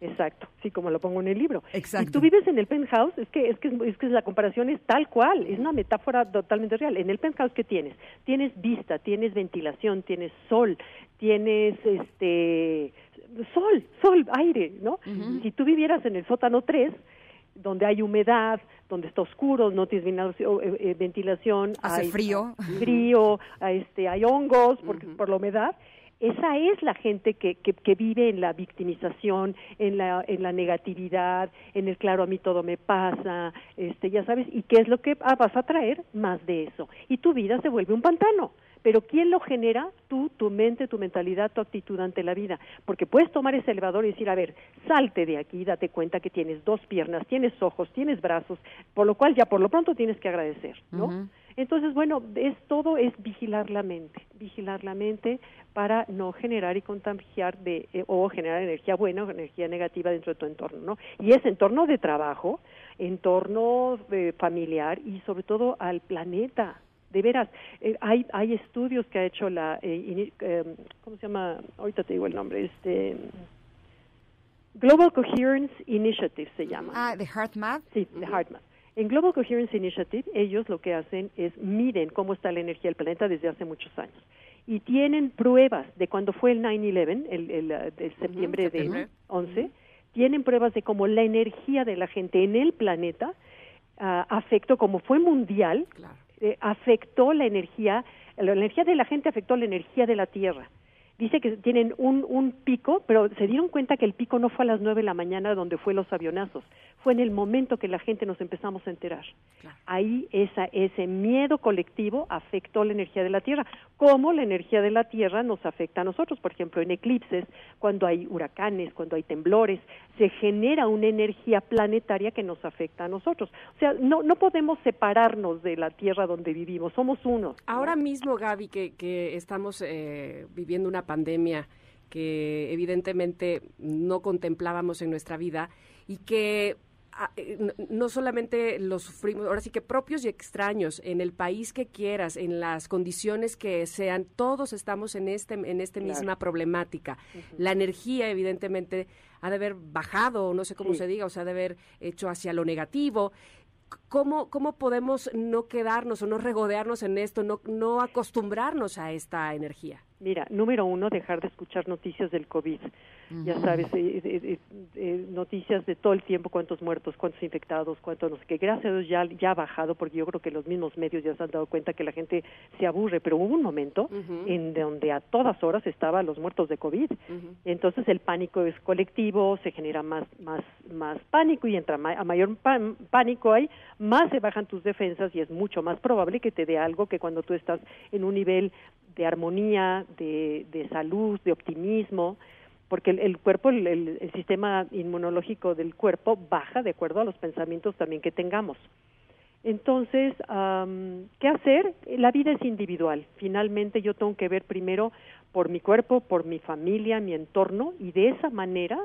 Exacto, sí, como lo pongo en el libro. Exacto. Y tú vives en el penthouse, es que, es que es que la comparación es tal cual, es una metáfora totalmente real. En el penthouse ¿qué tienes? Tienes vista, tienes ventilación, tienes sol, tienes este sol, sol, aire, ¿no? Si tú vivieras en el sótano 3, donde hay humedad, donde está oscuro, no tienes ventilación, eh, eh, ventilación, Hace hay frío. frío, a este, hay hongos porque, por la humedad. Esa es la gente que, que, que vive en la victimización, en la, en la negatividad, en el claro a mí todo me pasa, este, ya sabes, y qué es lo que ah, vas a traer más de eso. Y tu vida se vuelve un pantano. Pero ¿quién lo genera? Tú, tu mente, tu mentalidad, tu actitud ante la vida. Porque puedes tomar ese elevador y decir, a ver, salte de aquí, date cuenta que tienes dos piernas, tienes ojos, tienes brazos, por lo cual ya por lo pronto tienes que agradecer, ¿no? Entonces, bueno, es todo es vigilar la mente, vigilar la mente para no generar y contagiar de eh, o generar energía buena o energía negativa dentro de tu entorno, ¿no? Y es entorno de trabajo, entorno eh, familiar y sobre todo al planeta. De veras, eh, hay hay estudios que ha hecho la eh, ini- eh, ¿cómo se llama? Ahorita te digo el nombre, este Global Coherence Initiative se llama. Ah, de HeartMath. Sí, de HeartMath. En Global Coherence Initiative, ellos lo que hacen es miden cómo está la energía del planeta desde hace muchos años. Y tienen pruebas de cuando fue el 9-11, el, el, el septiembre de 11, tienen pruebas de cómo la energía de la gente en el planeta ah, afectó, como fue mundial, Claro. eh, afectó la energía, la energía de la gente afectó la energía de la Tierra. dice que tienen un, un pico, pero se dieron cuenta que el pico no fue a las nueve de la mañana donde fue los avionazos, fue en el momento que la gente nos empezamos a enterar. Ahí esa, ese miedo colectivo afectó la energía de la Tierra, como la energía de la Tierra nos afecta a nosotros, por ejemplo, en eclipses, cuando hay huracanes, cuando hay temblores, se genera una energía planetaria que nos afecta a nosotros. O sea, no, no podemos separarnos de la Tierra donde vivimos, somos uno. Ahora mismo, Gaby, que, que estamos eh, viviendo una pandemia que evidentemente no contemplábamos en nuestra vida y que no- no solamente lo sufrimos, ahora sí que propios y extraños, en el país que quieras, en las condiciones que sean, todos estamos en este en esta Claro. misma problemática. La energía, evidentemente, ha de haber bajado, no sé cómo Sí. se diga, o sea, ha de haber hecho hacia lo negativo. ¿Cómo, ¿Cómo podemos no quedarnos o no regodearnos en esto, no, no acostumbrarnos a esta energía? Mira, número uno, dejar de escuchar noticias del COVID. Ya sabes, eh, eh, eh, eh, noticias de todo el tiempo, cuántos muertos, cuántos infectados, cuántos no sé qué. Gracias a Dios ya, ya ha bajado, porque yo creo que los mismos medios ya se han dado cuenta que la gente se aburre, pero hubo un momento en donde a todas horas estaban los muertos de COVID. Entonces el pánico es colectivo, se genera más, más, más pánico y entra ma- a mayor pánico hay, más se bajan tus defensas y es mucho más probable que te dé algo que cuando tú estás en un nivel de armonía, de, de salud, de optimismo, porque el, el cuerpo, el, el- sistema inmunológico del cuerpo baja de acuerdo a los pensamientos también que tengamos. Entonces, ¿qué hacer? La vida es individual. Finalmente yo tengo que ver primero por mi cuerpo, por mi familia, mi entorno, y de esa manera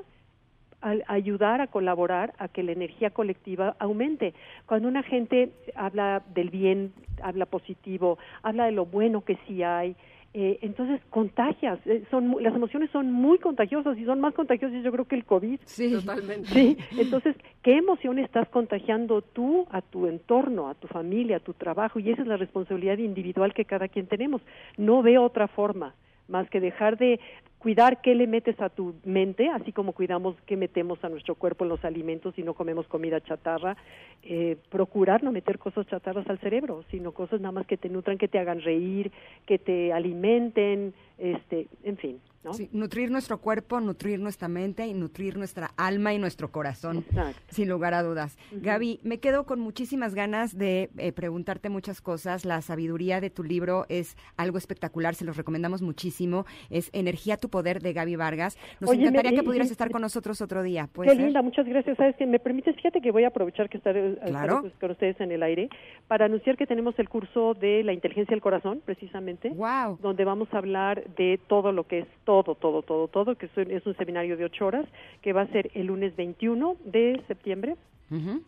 al- ayudar a colaborar a que la energía colectiva aumente. Cuando una gente habla del bien, habla positivo, habla de lo bueno que sí hay, eh, entonces contagias. eh, son mu- las emociones son muy contagiosas y son más contagiosas yo creo que el COVID. Sí. Totalmente. Sí, entonces, ¿qué emoción estás contagiando tú a tu entorno, a tu familia, a tu trabajo? Y esa es la responsabilidad individual que cada quien tenemos. No veo otra forma más que dejar de cuidar qué le metes a tu mente, así como cuidamos qué metemos a nuestro cuerpo en los alimentos y no comemos comida chatarra, eh, procurar no meter cosas chatarras al cerebro, sino cosas nada más que te nutran, que te hagan reír, que te alimenten, este, en fin, ¿no? Sí, nutrir nuestro cuerpo, nutrir nuestra mente y nutrir nuestra alma y nuestro corazón, sin lugar a dudas. Gaby, me quedo con muchísimas ganas de eh, preguntarte muchas cosas. La sabiduría de tu libro es algo espectacular, se los recomendamos muchísimo. Es Energía, tu poder de Gaby Vargas. Nos Oye, me- encantaría que y- pudieras y- estar con nosotros otro día. ¿puede Qué ser? linda, muchas gracias. ¿Sabes qué? ¿Me permites? Fíjate que voy a aprovechar que estaré, estaré Claro. pues, con ustedes en el aire para anunciar que tenemos el curso de la inteligencia del corazón, precisamente. Wow. Donde vamos a hablar de todo lo que es todo, todo, todo, todo, que es un, es un seminario de ocho horas que va a ser el lunes 21 de septiembre.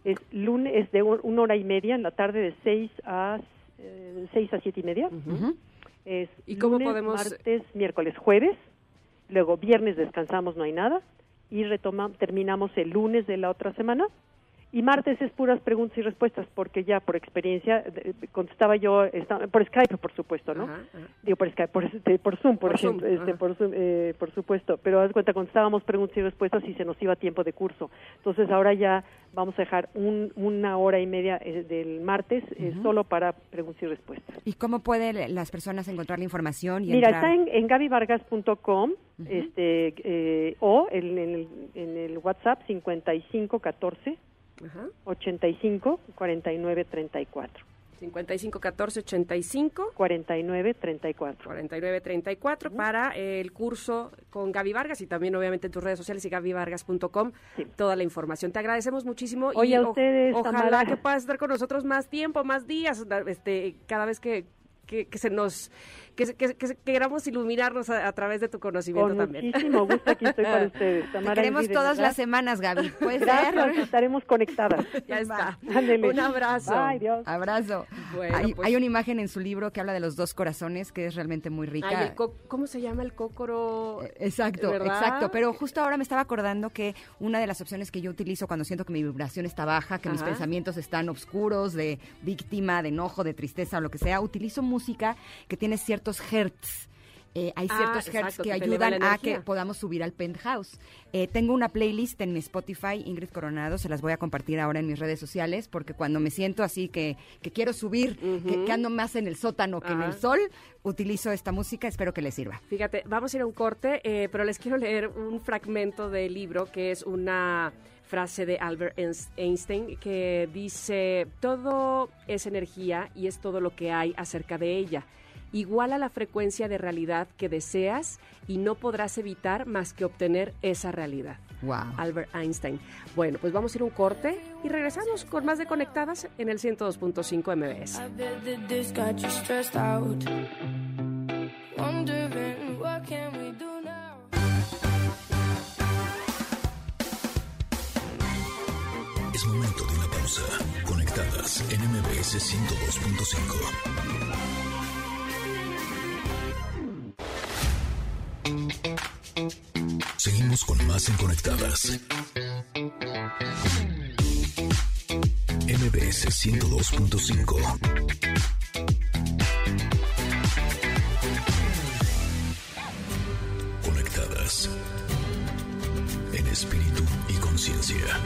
Es lunes es de un- una hora y media en la tarde de seis a eh, seis a siete y media. Es ¿Y cómo lunes, podemos- martes, miércoles, jueves. Luego viernes descansamos, no hay nada. Y retoma, terminamos el lunes de la otra semana. Y martes es puras preguntas y respuestas, porque ya por experiencia contestaba yo, esta- por Skype, por supuesto, ¿no? Digo, por Skype, por, este, por Zoom, por, Por Zoom, este, por, Zoom, eh, por supuesto. Pero haz cuenta, contestábamos preguntas y respuestas y se nos iba tiempo de curso. Entonces ahora ya vamos a dejar un- una hora y media eh, del martes eh, solo para preguntas y respuestas. ¿Y cómo pueden las personas encontrar la información? Y Mira, entrar? está en, en gabyvargas.com este, eh, o en, en el, en el WhatsApp 5514 Ajá. 85 49 34. 55 14 85 49 34. 49 34 para el curso con Gaby Vargas y también obviamente en tus redes sociales y gabyvargas.com toda la información. Te agradecemos muchísimo Oye, y a o- ustedes, ojalá Tamara. que puedas estar con nosotros más tiempo, más días, este cada vez que que, que se nos que, se- que, queramos iluminarnos a, a través de tu conocimiento Con también. muchísimo gusto aquí estoy para ustedes. Te Tamara queremos Ingrid, de todas verdad. las semanas, Gaby. ¿Puede Gracias, ser? estaremos conectadas. Ya está. Ándele. Un abrazo. Bye, Dios. Abrazo. Bueno, hay, pues- hay una imagen en su libro que habla de los dos corazones, que es realmente muy rica. Ay, ¿Cómo se llama el cócoro? Exacto, ¿verdad? exacto. Pero justo ahora me estaba acordando que una de las opciones que yo utilizo cuando siento que mi vibración está baja, que mis pensamientos están oscuros, de víctima, de enojo, de tristeza o lo que sea, utilizo música que tiene ciertos hertz. eh, hay Ah, ciertos exacto, hertz que que eleva ayudan a que podamos subir al penthouse. Eh, tengo una playlist en Spotify, Ingrid Coronado, se las voy a compartir ahora en mis redes sociales, porque cuando me siento así que, que quiero subir, que, que ando más en el sótano que en el sol, utilizo esta música, espero que les sirva. Fíjate, vamos a ir a un corte, eh, pero les quiero leer un fragmento del libro que es una frase de Albert Einst- Einstein que dice, todo es energía y es todo lo que hay acerca de ella. Igual a la frecuencia de realidad que deseas y no podrás evitar más que obtener esa realidad. Wow. Albert Einstein. Bueno, pues vamos a ir a un corte y regresamos con más de Conectadas en el 102.5 MBS. Es momento de una pausa. Conectadas en MBS 102.5. Seguimos con más en Conectadas. MBS 102.5. Conectadas. En espíritu y conciencia.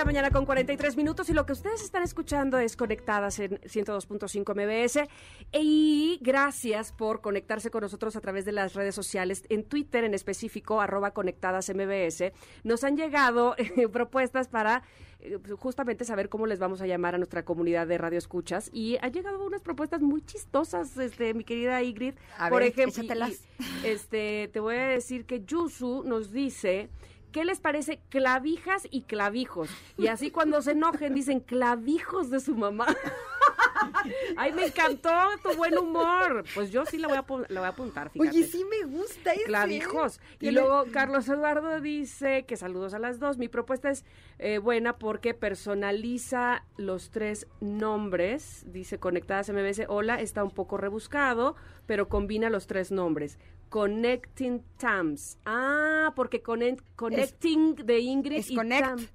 La mañana con 43 minutos y lo que ustedes están escuchando es Conectadas en 102.5 MBS y gracias por conectarse con nosotros a través de las redes sociales, en Twitter en específico, arroba Conectadas MBS. Nos han llegado eh, propuestas para eh, justamente saber cómo les vamos a llamar a nuestra comunidad de radio escuchas y han llegado unas propuestas muy chistosas, este, mi querida Ingrid. A por ver, ejemplo, y- este, te voy a decir que Yusu nos dice, ¿qué les parece clavijas y clavijos? Y así cuando se enojen dicen clavijos de su mamá. Ay, me encantó tu buen humor. Pues yo sí la voy a, la voy a apuntar, fíjate. Oye, sí me gusta ese. Clavijos. Y Tiene- luego Carlos Eduardo dice que saludos a las dos. Mi propuesta es eh, buena porque personaliza los tres nombres. Dice conectadas MBS. Hola, está un poco rebuscado, pero combina los tres nombres. Connecting Tams. Ah, porque connect- Connecting de Ingrid Es y Connect Tam.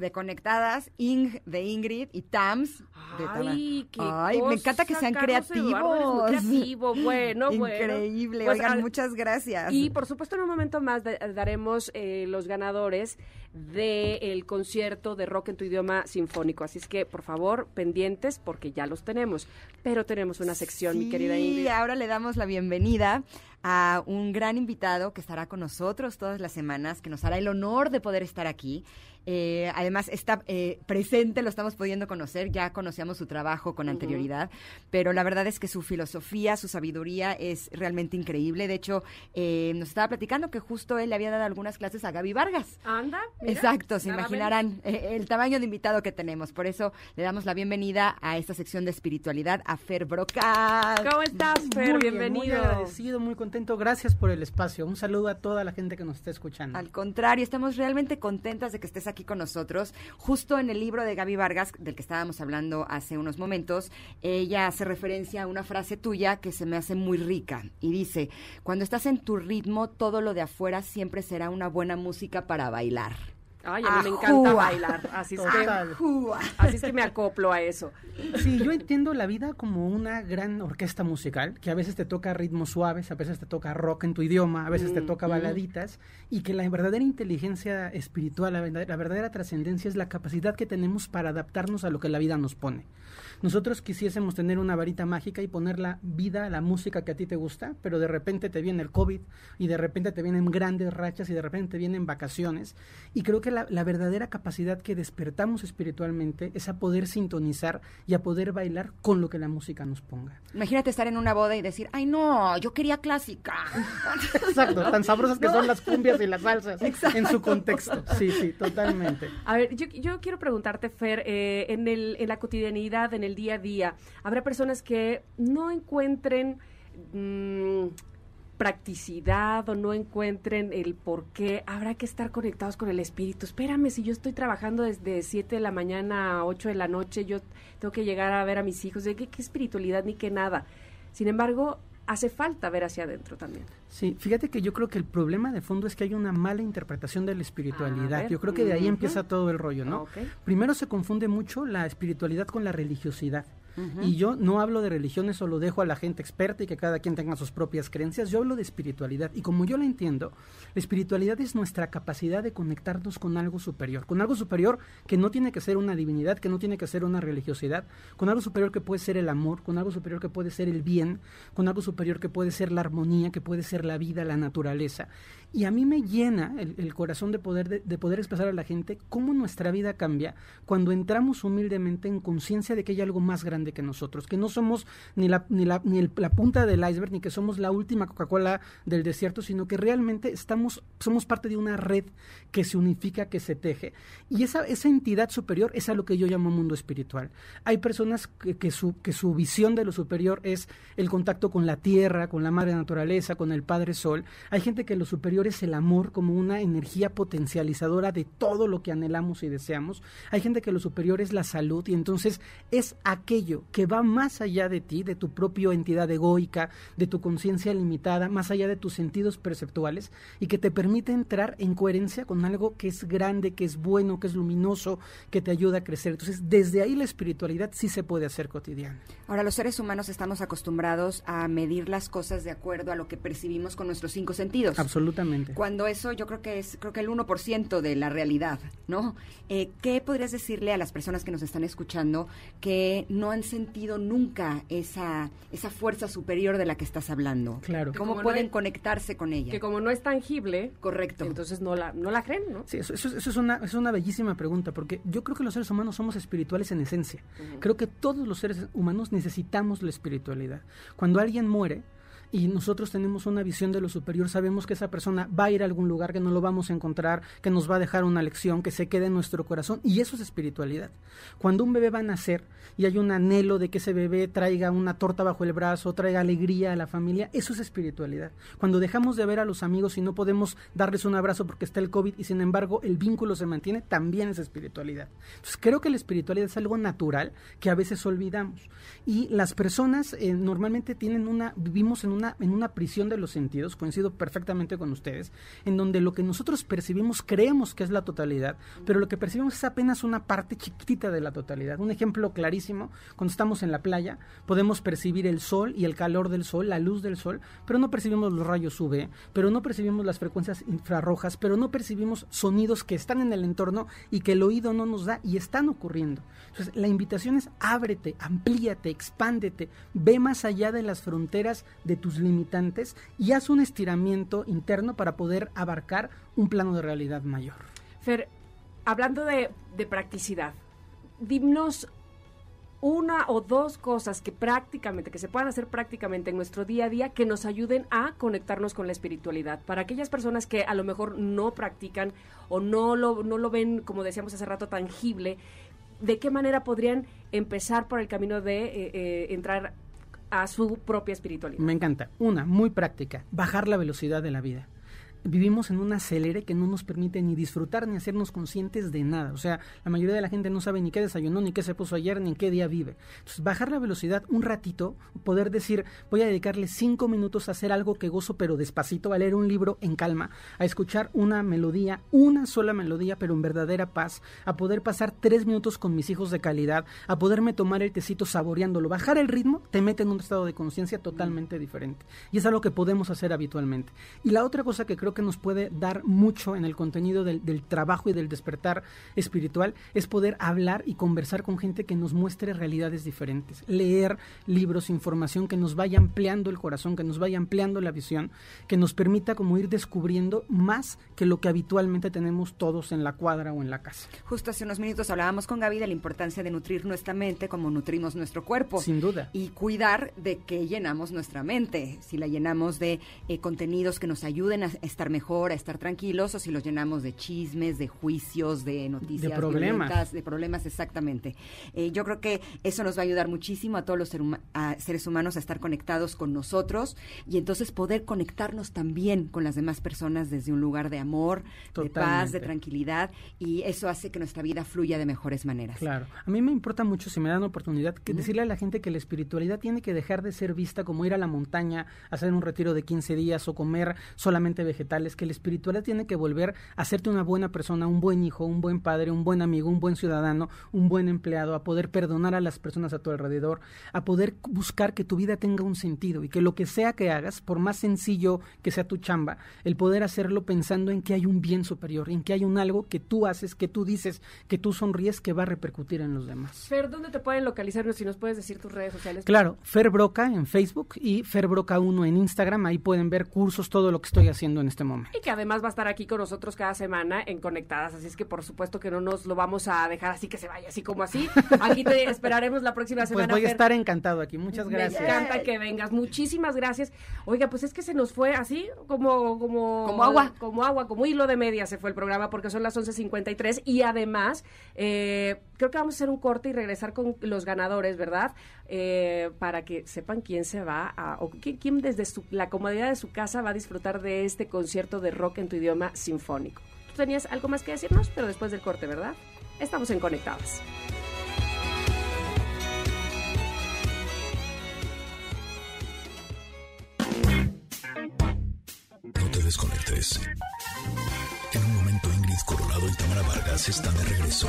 De Conectadas, Ing de Ingrid y Tams de. Ay, qué Ay, me encanta que sean Carlos creativos. creativo, bueno. Increíble. Pues, Oigan, muchas gracias. Y por supuesto en un momento más da- daremos eh, los ganadores del concierto de rock en tu idioma sinfónico. Así es que por favor pendientes porque ya los tenemos. Pero tenemos una sección, mi querida Ingrid. ahora le damos la bienvenida a un gran invitado que estará con nosotros todas las semanas, que nos hará el honor de poder estar aquí. Eh, además, está eh, presente, lo estamos pudiendo conocer, ya conocíamos su trabajo con anterioridad, pero la verdad es que su filosofía, su sabiduría es realmente increíble. De hecho, eh, nos estaba platicando que justo él le había dado algunas clases a Gaby Vargas. Anda. mira, Exacto, se imaginarán eh, el tamaño de invitado que tenemos. Por eso le damos la bienvenida a esta sección de espiritualidad a Fer Brocal. ¿Cómo estás, Fer? Muy bien, Bienvenido. muy agradecido, muy contento. Gracias por el espacio. Un saludo a toda la gente que nos está escuchando. Al contrario, estamos realmente contentas de que estés aquí con nosotros. Justo en el libro de Gaby Vargas, del que estábamos hablando hace unos momentos, ella hace referencia a una frase tuya que se me hace muy rica y dice, cuando estás en tu ritmo, todo lo de afuera siempre será una buena música para bailar. Ay, a mí me encanta Ajúa. bailar. Así es, que, así es que me acoplo a eso. Sí, yo entiendo la vida como una gran orquesta musical, que a veces te toca ritmos suaves, a veces te toca rock en tu idioma, a veces te Mm, toca mm. baladitas, y que la verdadera inteligencia espiritual, la verdadera, la verdadera trascendencia es la capacidad que tenemos para adaptarnos a lo que la vida nos pone. Nosotros quisiésemos tener una varita mágica y poner la vida, la música que a ti te gusta, pero de repente te viene el COVID y de repente te vienen grandes rachas y de repente te vienen vacaciones. Y creo que la, la verdadera capacidad que despertamos espiritualmente es a poder sintonizar y a poder bailar con lo que la música nos ponga. Imagínate estar en una boda y decir, ay no, yo quería clásica. Exacto, tan sabrosas que son las cumbias y las salsas en su contexto. Sí, sí, totalmente. A ver, yo, yo quiero preguntarte, Fer, eh, en, el, en la cotidianidad, en el día a día, ¿habrá personas que no encuentren mm, practicidad o no encuentren el por qué, habrá que estar conectados con el espíritu. Espérame, si yo estoy trabajando desde 7 de la mañana a 8 de la noche, yo tengo que llegar a ver a mis hijos, ¿de qué, qué espiritualidad ni qué nada? Sin embargo, hace falta ver hacia adentro también. Sí, fíjate que yo creo que el problema de fondo es que hay una mala interpretación de la espiritualidad. yo creo que de ahí empieza todo el rollo, ¿no? Primero se confunde mucho la espiritualidad con la religiosidad. Y yo no hablo de religiones o lo dejo a la gente experta y que cada quien tenga sus propias creencias. Yo hablo de espiritualidad. Y como yo la entiendo, la espiritualidad es nuestra capacidad de conectarnos con algo superior. Con algo superior que no tiene que ser una divinidad, que no tiene que ser una religiosidad. Con algo superior que puede ser el amor, con algo superior que puede ser el bien, con algo superior que puede ser la armonía, que puede ser la vida, la naturaleza. Y a mí me llena el, corazón de poder, de, poder expresar a la gente cómo nuestra vida cambia cuando entramos humildemente en conciencia de que hay algo más grande que nosotros, que no somos ni la, ni la, ni la punta del iceberg, ni que somos la última Coca-Cola del desierto, sino que realmente estamos, somos parte de una red que se unifica, que se teje. Y esa, esa entidad superior es a lo que yo llamo mundo espiritual. Hay personas que, su, que su visión de lo superior es el contacto con la tierra, con la madre naturaleza, con el Padre Sol. Hay gente que lo superior es el amor como una energía potencializadora de todo lo que anhelamos y deseamos. Hay gente que lo superior es la salud y entonces es aquello que va más allá de ti, de tu propia entidad egoica, de tu conciencia limitada, más allá de tus sentidos perceptuales y que te permite entrar en coherencia con algo que es grande, que es bueno, que es luminoso, que te ayuda a crecer. Entonces, desde ahí la espiritualidad sí se puede hacer cotidiana. Ahora, los seres humanos estamos acostumbrados a medir las cosas de acuerdo a lo que percibimos con nuestros cinco sentidos. Absolutamente. Cuando eso yo creo que es creo que el 1% de la realidad, ¿no? Eh, ¿Qué podrías decirle a las personas que nos están escuchando que no han sentido nunca esa, esa fuerza superior de la que estás hablando? Claro. ¿Cómo pueden conectarse con ella? Que como no es tangible, correcto. Entonces no la, no la creen, ¿no? Sí, eso, eso, es, una, es una bellísima pregunta, porque yo creo que los seres humanos somos espirituales en esencia. Creo que todos los seres humanos necesitamos la espiritualidad. Cuando alguien muere, y nosotros tenemos una visión de lo superior, sabemos que esa persona va a ir a algún lugar, que no lo vamos a encontrar, que nos va a dejar una lección, que se quede en nuestro corazón, y eso es espiritualidad. Cuando un bebé va a nacer y hay un anhelo de que ese bebé traiga una torta bajo el brazo, traiga alegría a la familia, eso es espiritualidad. Cuando dejamos de ver a los amigos y no podemos darles un abrazo porque está el COVID y sin embargo el vínculo se mantiene, también es espiritualidad. Entonces creo que la espiritualidad es algo natural que a veces olvidamos. Y las personas eh, normalmente tienen una, vivimos en una en una prisión de los sentidos, coincido perfectamente con ustedes, en donde lo que nosotros percibimos creemos que es la totalidad, pero lo que percibimos es apenas una parte chiquitita de la totalidad. Un ejemplo clarísimo, cuando estamos en la playa, podemos percibir el sol y el calor del sol, la luz del sol, pero no percibimos los rayos UV, pero no percibimos las frecuencias infrarrojas, pero no percibimos sonidos que están en el entorno y que el oído no nos da y están ocurriendo. Entonces, la invitación es ábrete, amplíate, expándete, ve más allá de las fronteras de tus limitantes y haz un estiramiento interno para poder abarcar un plano de realidad mayor. Fer, hablando de, practicidad, dimos una o dos cosas que prácticamente, que se puedan hacer prácticamente en nuestro día a día que nos ayuden a conectarnos con la espiritualidad. Para aquellas personas que a lo mejor no practican o no lo, no lo ven, como decíamos hace rato, tangible, ¿de qué manera podrían empezar por el camino de eh, eh, entrar a su propia espiritualidad. Me encanta. Una, muy práctica, bajar la velocidad de la vida vivimos en un acelere que no nos permite ni disfrutar ni hacernos conscientes de nada. O sea, la mayoría de la gente no sabe ni qué desayunó, ni qué se puso ayer, ni en qué día vive. Entonces, bajar la velocidad un ratito, poder decir, voy a dedicarle cinco minutos a hacer algo que gozo, pero despacito, a leer un libro en calma, a escuchar una melodía, una sola melodía, pero en verdadera paz, a poder pasar tres minutos con mis hijos de calidad, a poderme tomar el tecito saboreándolo. Bajar el ritmo te mete en un estado de conciencia totalmente diferente. Y es algo que podemos hacer habitualmente. Y la otra cosa que creo que nos puede dar mucho en el contenido del, trabajo y del despertar espiritual es poder hablar y conversar con gente que nos muestre realidades diferentes, leer libros, información que nos vaya ampliando el corazón, que nos vaya ampliando la visión, que nos permita como ir descubriendo más que lo que habitualmente tenemos todos en la cuadra o en la casa. Justo hace unos minutos hablábamos con Gaby de la importancia de nutrir nuestra mente como nutrimos nuestro cuerpo. Sin duda. Y cuidar de que llenamos nuestra mente. Si la llenamos de eh, contenidos que nos ayuden a estar estar mejor, a estar tranquilos, o si los llenamos de chismes, de juicios, de noticias De problemas. de problemas exactamente. Eh, yo creo que eso nos va a ayudar muchísimo a todos los ser huma- a seres humanos a estar conectados con nosotros y entonces poder conectarnos también con las demás personas desde un lugar de amor, de paz, de tranquilidad y eso hace que nuestra vida fluya de mejores maneras. Claro. A mí me importa mucho, si me dan oportunidad, que decirle a la gente que la espiritualidad tiene que dejar de ser vista como ir a la montaña, hacer un retiro de 15 días o comer solamente vegetales, que la espiritualidad tiene que volver a hacerte una buena persona, un buen hijo, un buen padre, un buen amigo, un buen ciudadano, un buen empleado, a poder perdonar a las personas a tu alrededor, a poder buscar que tu vida tenga un sentido y que lo que sea que hagas, por más sencillo que sea tu chamba, el poder hacerlo pensando en que hay un bien superior, en que hay un algo que tú haces, que tú dices, que tú sonríes, que va a repercutir en los demás. Fer, ¿dónde te pueden localizar? Si nos puedes decir tus redes sociales. Claro, Fer Broca en Facebook y Fer Broca 1 en Instagram, ahí pueden ver cursos, todo lo que estoy haciendo en este momento. Y que además va a estar aquí con nosotros cada semana en Conectadas, así es que por supuesto que no nos lo vamos a dejar así que se vaya así como así. Aquí te esperaremos la próxima Pues semana. voy a estar encantado aquí, muchas gracias. Me encanta que vengas. Muchísimas gracias. Oiga, pues es que se nos fue así como como Como agua. como agua, como hilo de media se fue el programa porque son las 11:53 y además eh, creo que vamos a hacer un corte y regresar con los ganadores, ¿verdad? Eh, para que sepan quién se va a o quién, desde la comodidad de su casa va a disfrutar de este concierto de rock en tu idioma sinfónico. Tú tenías algo más que decirnos, pero después del corte, ¿verdad? Estamos en Conectadas. No te desconectes. En un momento Ingrid Coronado y Tamara Vargas están de regreso.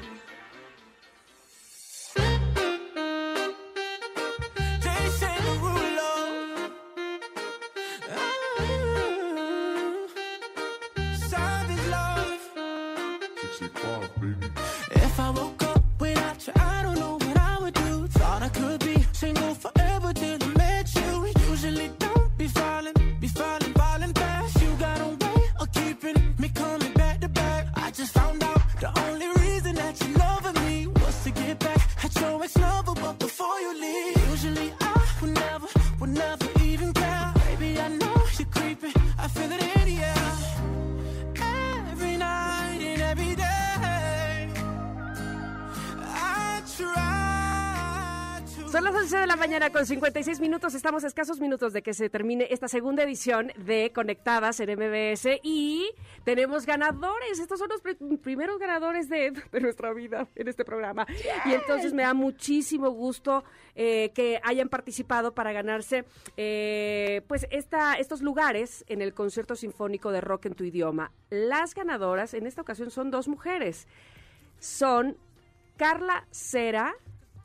Con 56 minutos. Estamos a escasos minutos de que se termine esta segunda edición de Conectadas en MBS y tenemos ganadores. Estos son los pri- primeros ganadores de, de nuestra vida en este programa. Y entonces me da muchísimo gusto eh, que hayan participado para ganarse eh, pues esta, estos lugares en el concierto sinfónico de rock en tu idioma. Las ganadoras en esta ocasión son dos mujeres. Son Carla Cera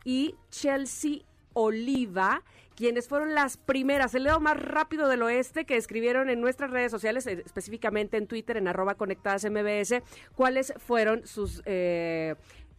y Chelsea Oliva, quienes fueron las primeras, el dedo más rápido del oeste, que escribieron en nuestras redes sociales, eh, específicamente en Twitter, en arroba conectadas MBS, cuáles fueron sus eh,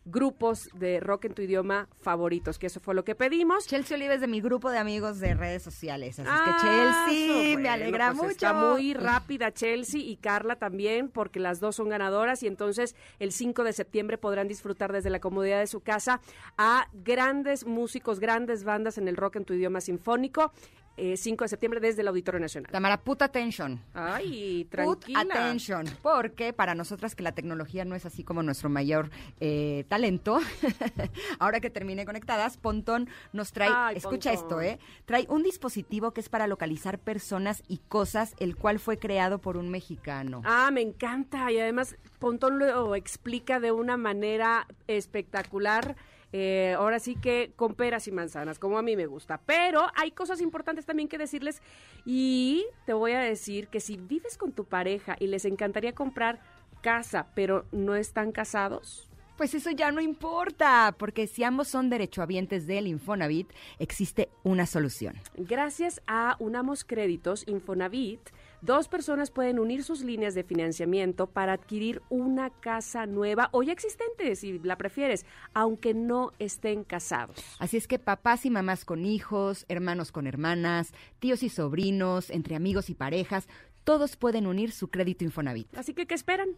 grupos de rock en tu idioma favoritos, que eso fue lo que pedimos. Chelsea Oliva es de mi grupo de amigos de redes sociales, así Ah, es que Chelsea, bueno, me alegra pues mucho. Está muy rápida Chelsea y Carla también, porque las dos son ganadoras y entonces el 5 de septiembre podrán disfrutar desde la comodidad de su casa a grandes músicos, grandes bandas en el rock en tu idioma sinfónico. Eh, 5 de septiembre desde el Auditorio Nacional. Tamara, put attention. Ay, Put tranquila. attention, porque para nosotras que la tecnología no es así como nuestro mayor eh, talento, ahora que termine conectadas, Pontón nos trae, Ay, escucha Pontón. esto, ¿eh? Trae un dispositivo que es para localizar personas y cosas, el cual fue creado por un mexicano. Ah, me encanta. Y además, Pontón lo explica de una manera espectacular. Eh, ahora sí que con peras y manzanas, como a mí me gusta. Pero hay cosas importantes también que decirles. Y te voy a decir que si vives con tu pareja y les encantaría comprar casa, pero no están casados, Pues eso ya no importa, porque si ambos son derechohabientes del Infonavit, existe una solución. Gracias a Unamos Créditos Infonavit, dos personas pueden unir sus líneas de financiamiento para adquirir una casa nueva o ya existente, si la prefieres, aunque no estén casados. Así es que papás y mamás con hijos, hermanos con hermanas, tíos y sobrinos, entre amigos y parejas, todos pueden unir su crédito Infonavit. Así que, ¿qué esperan?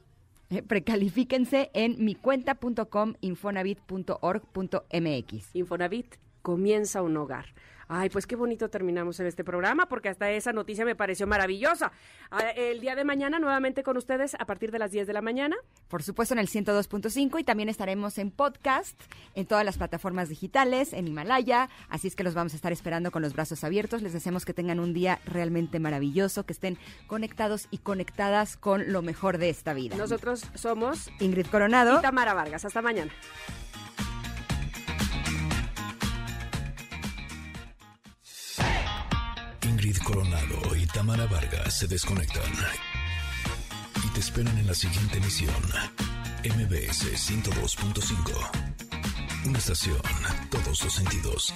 Eh, Precalifíquense en micuenta.com infonavit.org.mx. Infonavit comienza un hogar. Ay, pues qué bonito terminamos en este programa, porque hasta esa noticia me pareció maravillosa. Ah, El día de mañana, nuevamente con ustedes, a partir de las 10 de la mañana. Por supuesto en el 102.5 y también estaremos en podcast, en todas las plataformas digitales, en Himalaya, así es que los vamos a estar esperando con los brazos abiertos. Les deseamos que tengan un día realmente maravilloso, que estén conectados y conectadas con lo mejor de esta vida. Nosotros somos Ingrid Coronado y Tamara Vargas. Hasta mañana. Coronado y Tamara Vargas se desconectan y te esperan en la siguiente emisión. MBS 102.5. Una estación, todos los sentidos.